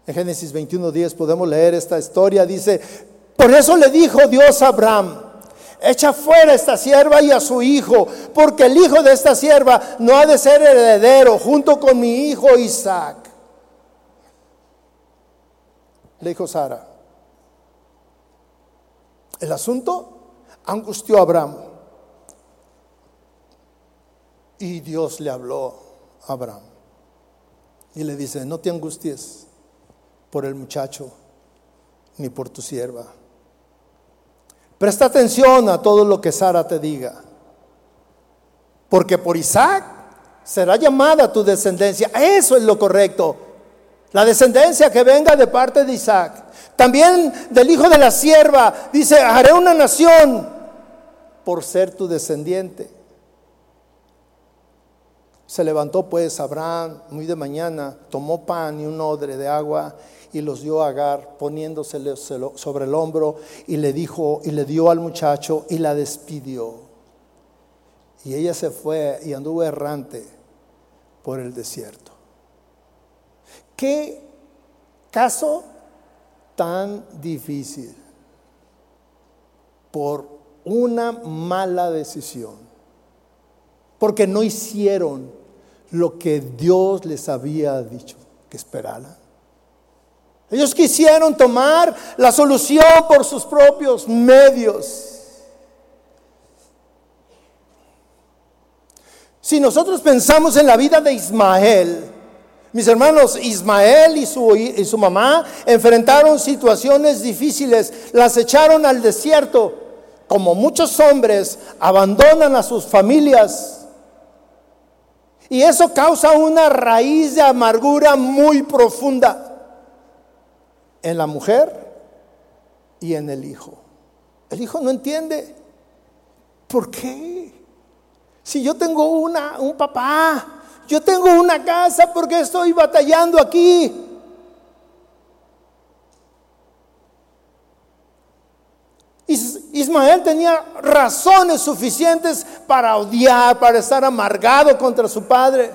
En Génesis 21:10 podemos leer esta historia. Dice, por eso le dijo Dios a Abraham, echa fuera esta sierva y a su hijo, porque el hijo de esta sierva no ha de ser heredero junto con mi hijo Isaac. Le dijo Sara, el asunto angustió a Abraham. Y Dios le habló a Abraham. Y le dice, no te angusties por el muchacho ni por tu sierva. Presta atención a todo lo que Sara te diga. Porque por Isaac será llamada tu descendencia. Eso es lo correcto. La descendencia que venga de parte de Isaac. También del hijo de la sierva. Dice, haré una nación por ser tu descendiente. Se levantó pues Abraham muy de mañana, tomó pan y un odre de agua y los dio a Agar, poniéndosele sobre el hombro y le dijo y le dio al muchacho y la despidió. Y ella se fue y anduvo errante por el desierto. Qué caso tan difícil por una mala decisión, porque no hicieron lo que Dios les había dicho que esperaran. Ellos quisieron tomar la solución por sus propios medios. Si nosotros pensamos en la vida de Ismael, mis hermanos, Ismael y su, y su mamá enfrentaron situaciones difíciles, las echaron al desierto como muchos hombres abandonan a sus familias Y eso causa una raíz de amargura muy profunda en la mujer y en el hijo. El hijo no entiende. ¿Por qué? Si yo tengo una, un papá, yo tengo una casa, ¿por qué estoy batallando aquí? Ismael tenía razones suficientes para odiar, para estar amargado contra su padre,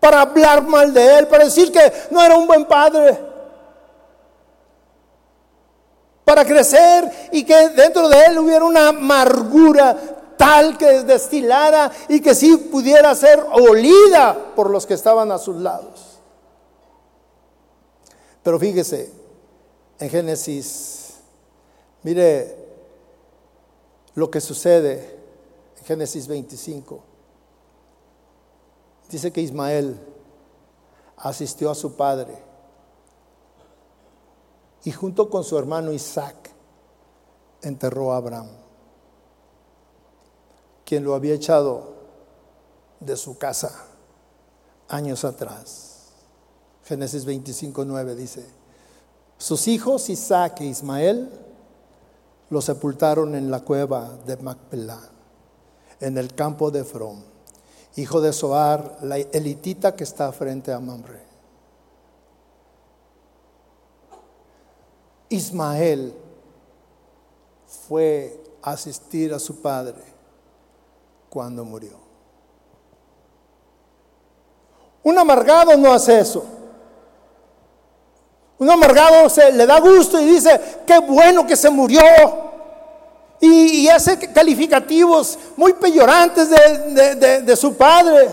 para hablar mal de él, para decir que no era un buen padre, para crecer y que dentro de él hubiera una amargura tal que destilara y que sí pudiera ser olida por los que estaban a sus lados. Pero fíjese, en Génesis Mire lo que sucede en Génesis 25. Dice que Ismael asistió a su padre y junto con su hermano Isaac enterró a Abraham, quien lo había echado de su casa años atrás. Génesis 25, 9 dice, sus hijos Isaac e Ismael lo sepultaron en la cueva de Macpelá, en el campo de Efrón, hijo de Soar, la elitita que está frente a Mamre. Ismael fue a asistir a su padre cuando murió. Un amargado no hace eso. Un amargado se le da gusto y dice, qué bueno que se murió. Y, hace calificativos muy peyorantes de, de su padre.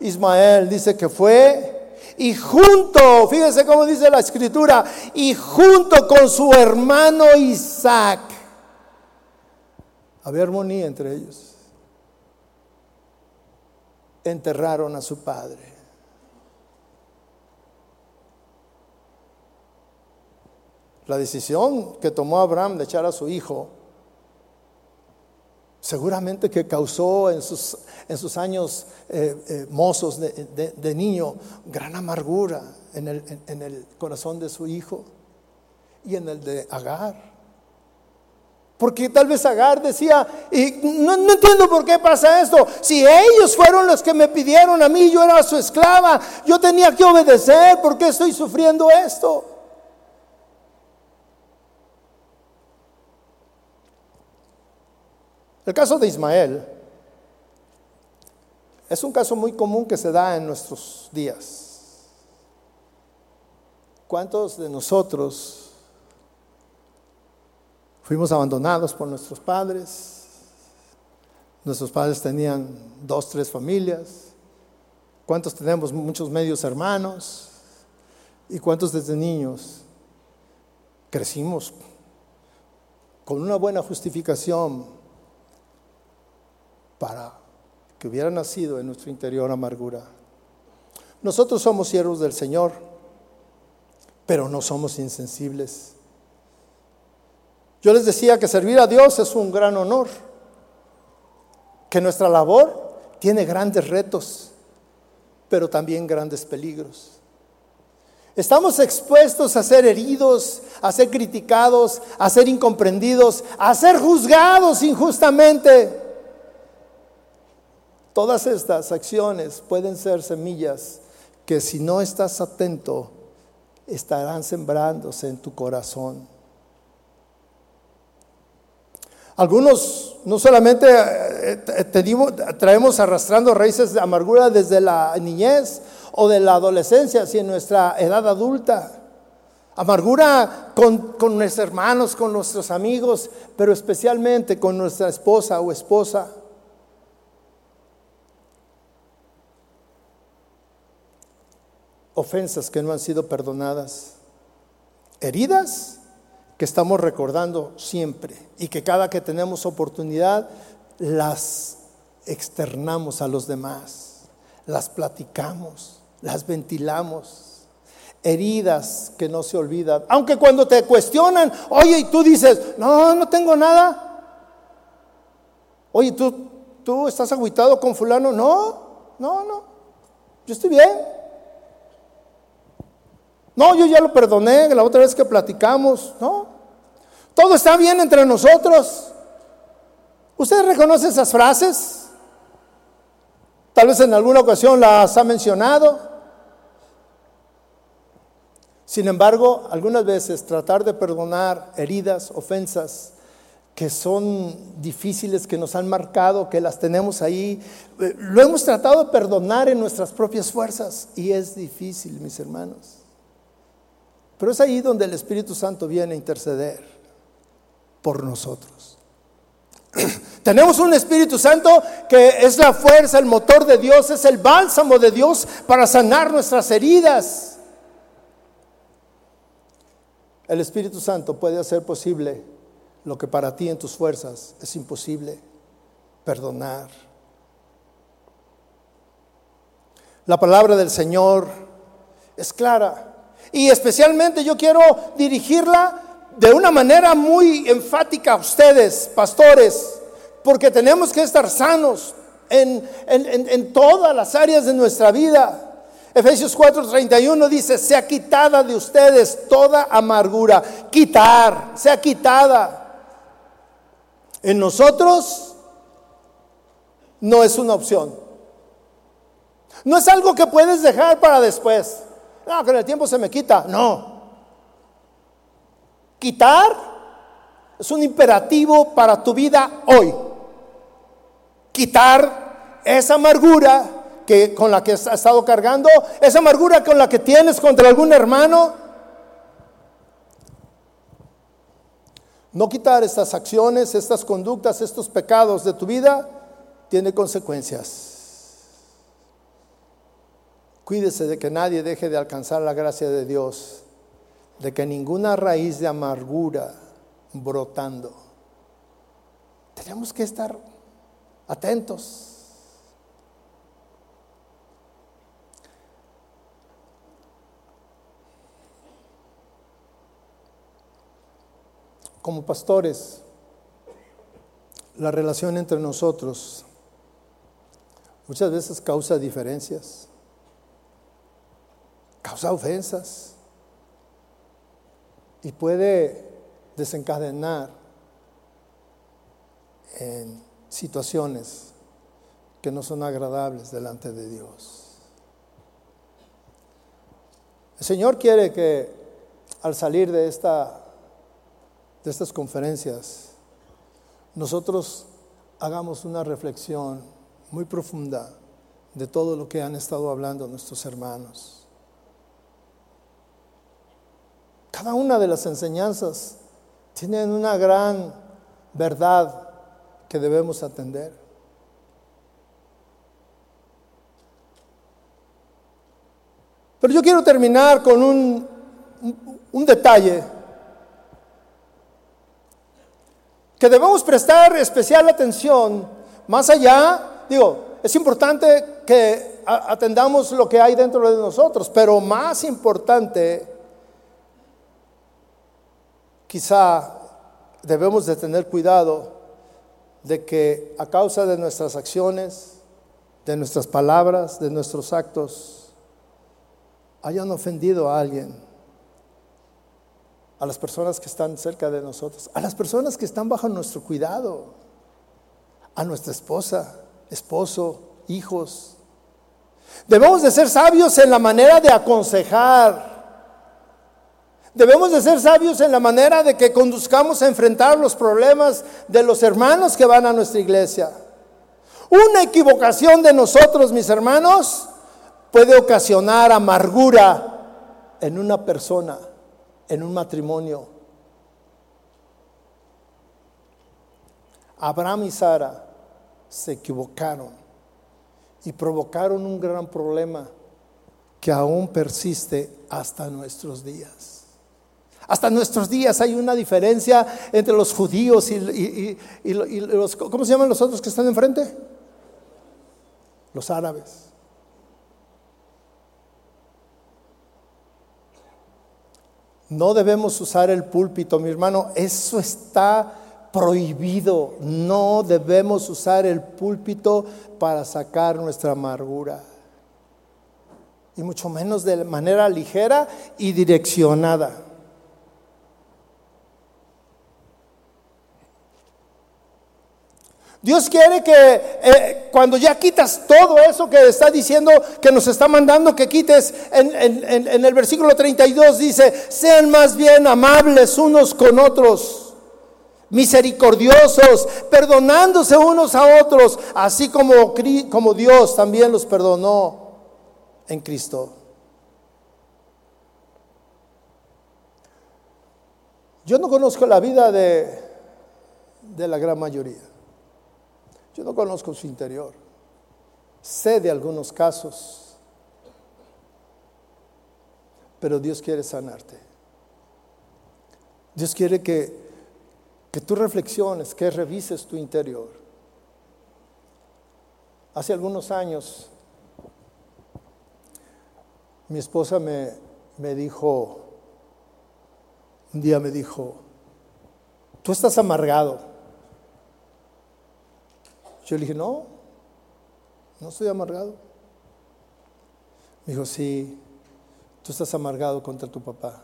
Ismael dice que fue y junto, fíjense cómo dice la escritura, y junto con su hermano Isaac. Había armonía entre ellos. Enterraron a su padre. La decisión que tomó Abraham de echar a su hijo, seguramente que causó en sus, en sus años eh, eh, mozos de, niño gran amargura en el, en el corazón de su hijo y en el de Agar. Porque tal vez Agar decía, y no, no, entiendo por qué pasa esto. Si ellos fueron los que me pidieron a mí, yo era su esclava, yo tenía que obedecer, ¿por qué estoy sufriendo esto? El caso de Ismael es un caso muy común que se da en nuestros días. ¿Cuántos de nosotros fuimos abandonados por nuestros padres? Nuestros padres tenían dos, tres familias. ¿Cuántos tenemos muchos medios hermanos? ¿Y cuántos desde niños crecimos con una buena justificación para que hubiera nacido en nuestro interior amargura. Nosotros somos siervos del Señor, pero no somos insensibles. Yo les decía que servir a Dios es un gran honor, que nuestra labor tiene grandes retos, pero también grandes peligros. Estamos expuestos a ser heridos, a ser criticados, a ser incomprendidos, a ser juzgados injustamente. Todas estas acciones pueden ser semillas que si no estás atento estarán sembrándose en tu corazón. Algunos no solamente eh, eh, traemos arrastrando raíces de amargura desde la niñez o de la adolescencia, sino en nuestra edad adulta. Amargura con, con nuestros hermanos, con nuestros amigos, pero especialmente con nuestra esposa o esposa. Ofensas que no han sido perdonadas, heridas que estamos recordando siempre y que cada que tenemos oportunidad las externamos a los demás, las platicamos, las ventilamos. Heridas que no se olvidan. Aunque cuando te cuestionan, oye, y tú dices, no, no tengo nada. Oye, tú tú estás agüitado con fulano. No, no, no. Yo estoy bien. No, yo ya lo perdoné la otra vez que platicamos. No. Todo está bien entre nosotros. ¿Usted reconoce esas frases? Tal vez en alguna ocasión las ha mencionado. Sin embargo, algunas veces tratar de perdonar heridas, ofensas que son difíciles, que nos han marcado, que las tenemos ahí, eh, lo hemos tratado de perdonar en nuestras propias fuerzas y es difícil, mis hermanos. Pero es ahí donde el Espíritu Santo viene a interceder por nosotros. Tenemos un Espíritu Santo que es la fuerza, el motor de Dios, es el bálsamo de Dios para sanar nuestras heridas. El Espíritu Santo puede hacer posible lo que para ti en tus fuerzas es imposible, perdonar. La palabra del Señor es clara y especialmente yo quiero dirigirla de una manera muy enfática a ustedes, pastores, porque tenemos que estar sanos en, en todas las áreas de nuestra vida. Efesios 4:31 dice, sea quitada de ustedes toda amargura, quitar, sea quitada. En nosotros no es una opción. No es algo que puedes dejar para después. No, con el tiempo se me quita. No. Quitar es un imperativo para tu vida hoy. Quitar esa amargura con la que has estado cargando, esa amargura con la que tienes contra algún hermano. No quitar estas acciones, estas conductas, estos pecados de tu vida tiene consecuencias. Cuídese de que nadie deje de alcanzar la gracia de Dios, de que ninguna raíz de amargura brotando. Tenemos que estar atentos. como pastores, la relación entre nosotros muchas veces causa diferencias, causa ofensas y puede desencadenar en situaciones que no son agradables delante de Dios. El Señor quiere que al salir de esta de estas conferencias, nosotros hagamos una reflexión muy profunda de todo lo que han estado hablando nuestros hermanos. Cada una de las enseñanzas tienen una gran verdad que debemos atender. Pero yo quiero terminar con un, un, detalle que debemos prestar especial atención, más allá, digo, es importante que atendamos lo que hay dentro de nosotros, pero más importante, quizá debemos de tener cuidado de que a causa de nuestras acciones, de nuestras palabras, de nuestros actos, hayan ofendido a alguien a las personas que están cerca de nosotros, a las personas que están bajo nuestro cuidado, a nuestra esposa, esposo, hijos. Debemos de ser sabios en la manera de aconsejar. Debemos de ser sabios en la manera de que conduzcamos a enfrentar los problemas de los hermanos que van a nuestra iglesia. Una equivocación de nosotros, mis hermanos, puede ocasionar amargura en una persona en un matrimonio. Abraham y Sara se equivocaron y provocaron un gran problema que aún persiste hasta nuestros días. Hasta nuestros días hay una diferencia entre los judíos y, los, ¿cómo se llaman los otros que están enfrente? Los árabes. No debemos usar el púlpito, mi hermano. Eso está prohibido. No debemos usar el púlpito para sacar nuestra amargura. Y mucho menos de manera ligera y direccionada. Dios quiere que eh, cuando ya quitas todo eso que está diciendo, que nos está mandando que quites, en, en el versículo 32 dice, sean más bien amables unos con otros, misericordiosos, perdonándose unos a otros, así como, como Dios también los perdonó en Cristo. Yo no conozco la vida de, de la gran mayoría. Yo no conozco su interior. Sé de algunos casos, pero Dios quiere sanarte. Dios quiere que, que tú reflexiones, que revises tu interior. Hace algunos años, mi esposa me, me dijo, un día me dijo, tú estás amargado. Yo le dije, no, no estoy amargado. Me dijo, sí, tú estás amargado contra tu papá.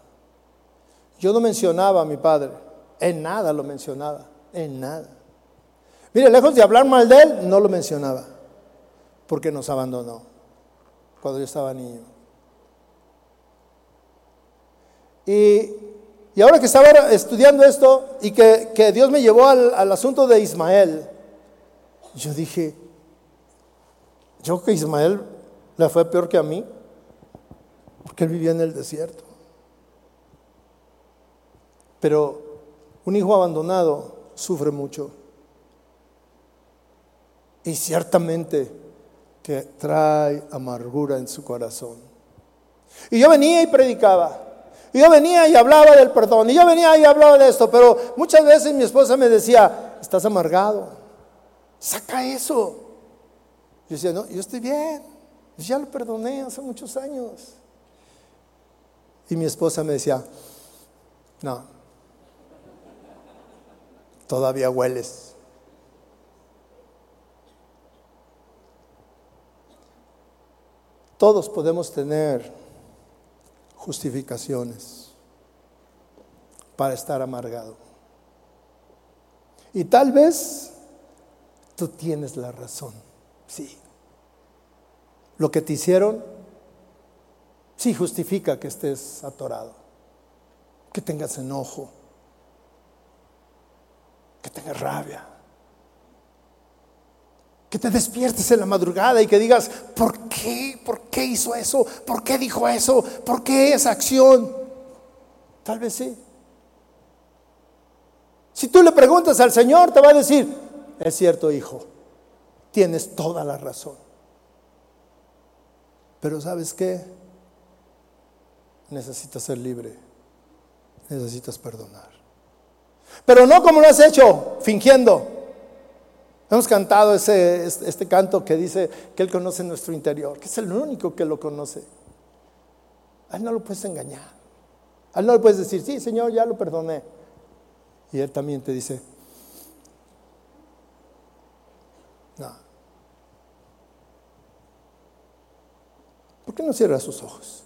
Yo no mencionaba a mi padre, en nada lo mencionaba, en nada. Mire, lejos de hablar mal de él, no lo mencionaba, porque nos abandonó cuando yo estaba niño. Y, ahora que estaba estudiando esto y que, Dios me llevó al asunto de Ismael, yo dije, yo que Ismael le fue peor que a mí, porque él vivía en el desierto. Pero un hijo abandonado sufre mucho. Y ciertamente que trae amargura en su corazón. Y yo venía y predicaba. Y yo venía y hablaba del perdón. Y yo venía y hablaba de esto. Pero muchas veces mi esposa me decía, estás amargado. Saca eso. Yo decía, no, yo estoy bien. ya lo perdoné hace muchos años. Y mi esposa me decía, no, todavía hueles. Todos podemos tener justificaciones para estar amargado. Y tal vez tú tienes la razón. Sí. Lo que te hicieron, sí justifica que estés atorado, que tengas enojo, que tengas rabia, que te despiertes en la madrugada y que digas, ¿por qué? ¿Por qué hizo eso? ¿Por qué dijo eso? ¿Por qué esa acción? Tal vez sí. Si tú le preguntas al Señor, te va a decir, es cierto, hijo, tienes toda la razón. Pero ¿sabes qué? Necesitas ser libre, necesitas perdonar. Pero no como lo has hecho, fingiendo. Hemos cantado ese, este canto que dice que Él conoce nuestro interior, que es el único que lo conoce. A Él no lo puedes engañar. A Él no le puedes decir, sí, Señor, ya lo perdoné. Y Él también te dice, No. ¿Por qué no cierra sus ojos?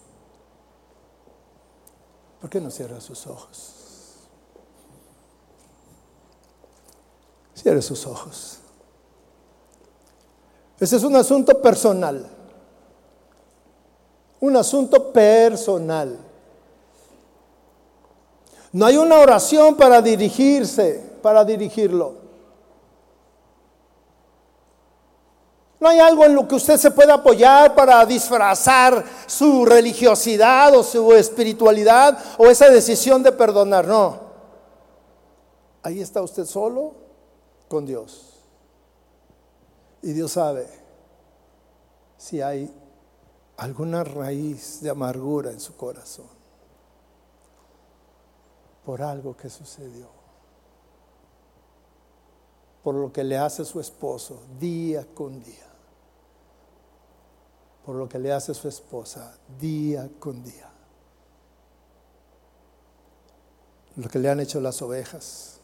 ¿Por qué no cierra sus ojos? Cierre sus ojos. Ese es un asunto personal. Un asunto personal. No hay una oración para dirigirse, para dirigirlo. No hay algo en lo que usted se pueda apoyar para disfrazar su religiosidad o su espiritualidad o esa decisión de perdonar. No. Ahí está usted solo con Dios. Y Dios sabe si hay alguna raíz de amargura en su corazón por algo que sucedió por lo que le hace su esposo día con día por lo que le hace su esposa día con día. Lo que le han hecho las ovejas,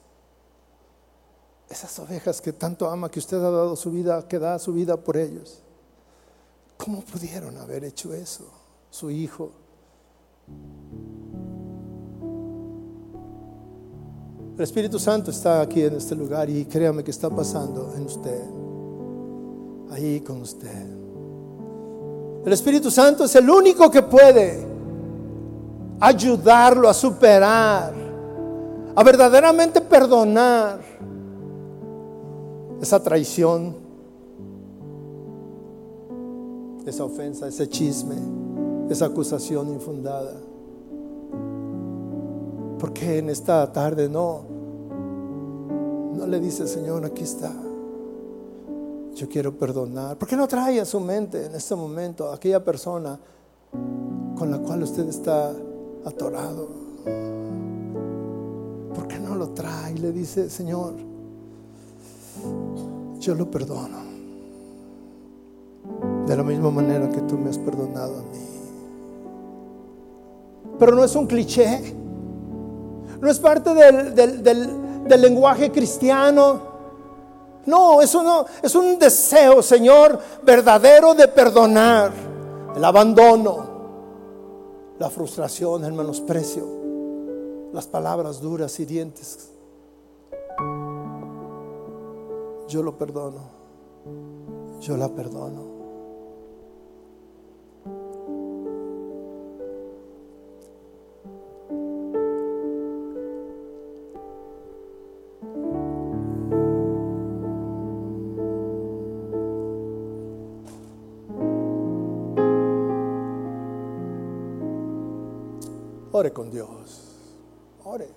Esas ovejas que tanto ama, que usted ha dado su vida, que da su vida por ellos. ¿Cómo pudieron haber hecho eso? Su hijo. El Espíritu Santo está aquí en este lugar y créame que está pasando en usted, ahí con usted. El Espíritu Santo es el único que puede ayudarlo a superar, a verdaderamente perdonar esa traición, esa ofensa, ese chisme, esa acusación infundada. ¿Por qué en esta tarde no? No le dice, Señor, aquí está. Yo quiero perdonar. ¿Por qué no trae a su mente en este momento a aquella persona con la cual usted está atorado? ¿Por qué no lo trae y le dice, Señor, yo lo perdono? De la misma manera que tú me has perdonado a mí. Pero no es un cliché. No es parte del, lenguaje cristiano. No, eso no, es un deseo, Señor, verdadero de perdonar el abandono, la frustración, el menosprecio, las palabras duras y dientes. Yo lo perdono, yo la perdono. Ore con Dios. Ore.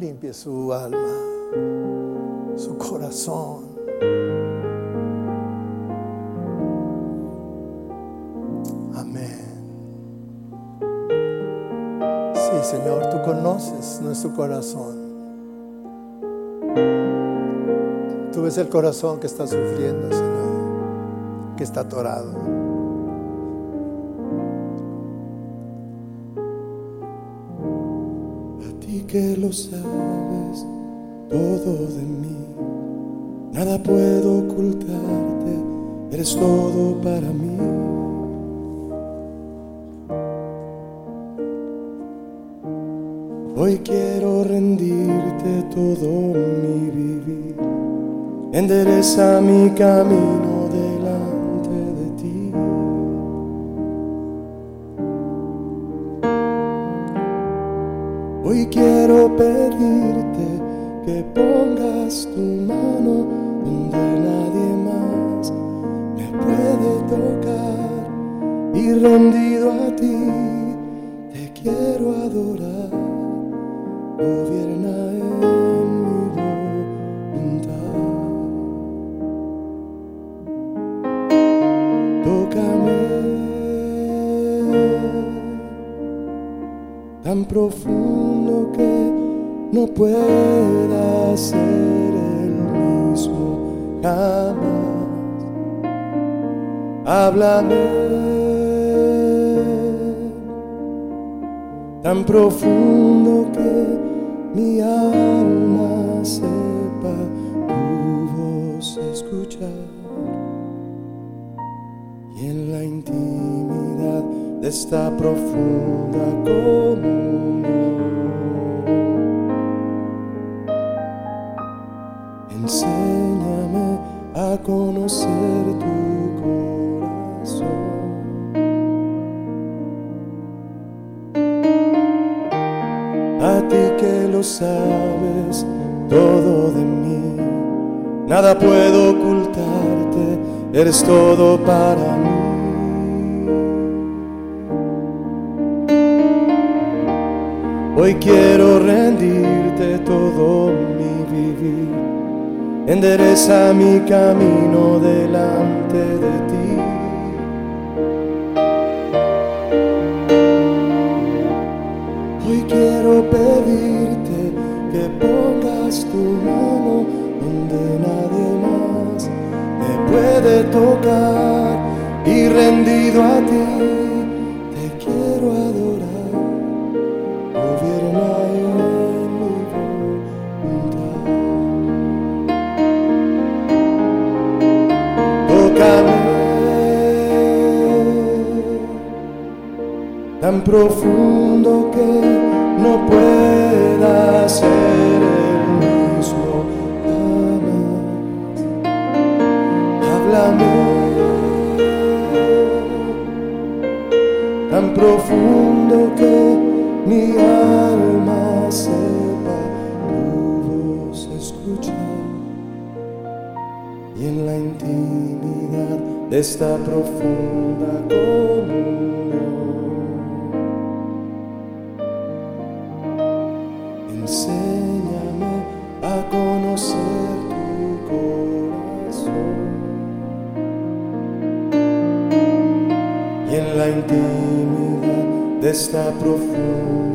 Limpie su alma, su corazón. Amén. Sí, Señor, tú conoces nuestro corazón. Tú ves el corazón que está sufriendo, Señor, que está atorado. Que lo sabes todo de mí. Nada puedo ocultarte, eres todo para mí. Hoy quiero rendirte todo mi vivir, endereza mi camino profunda comunión Enséñame a conocer tu corazón. A ti que lo sabes todo de mí, nada puedo ocultarte, eres todo para mí. Hoy quiero rendirte todo mi vivir endereza mi camino delante de ti. Hoy quiero pedirte que pongas tu mano donde nadie más me puede tocar y rendido a ti profundo que no pueda ser el mismo. Háblame tan profundo que mi alma sepa tu voz escuchar y en la intimidad de esta profunda intimidad de esta profunda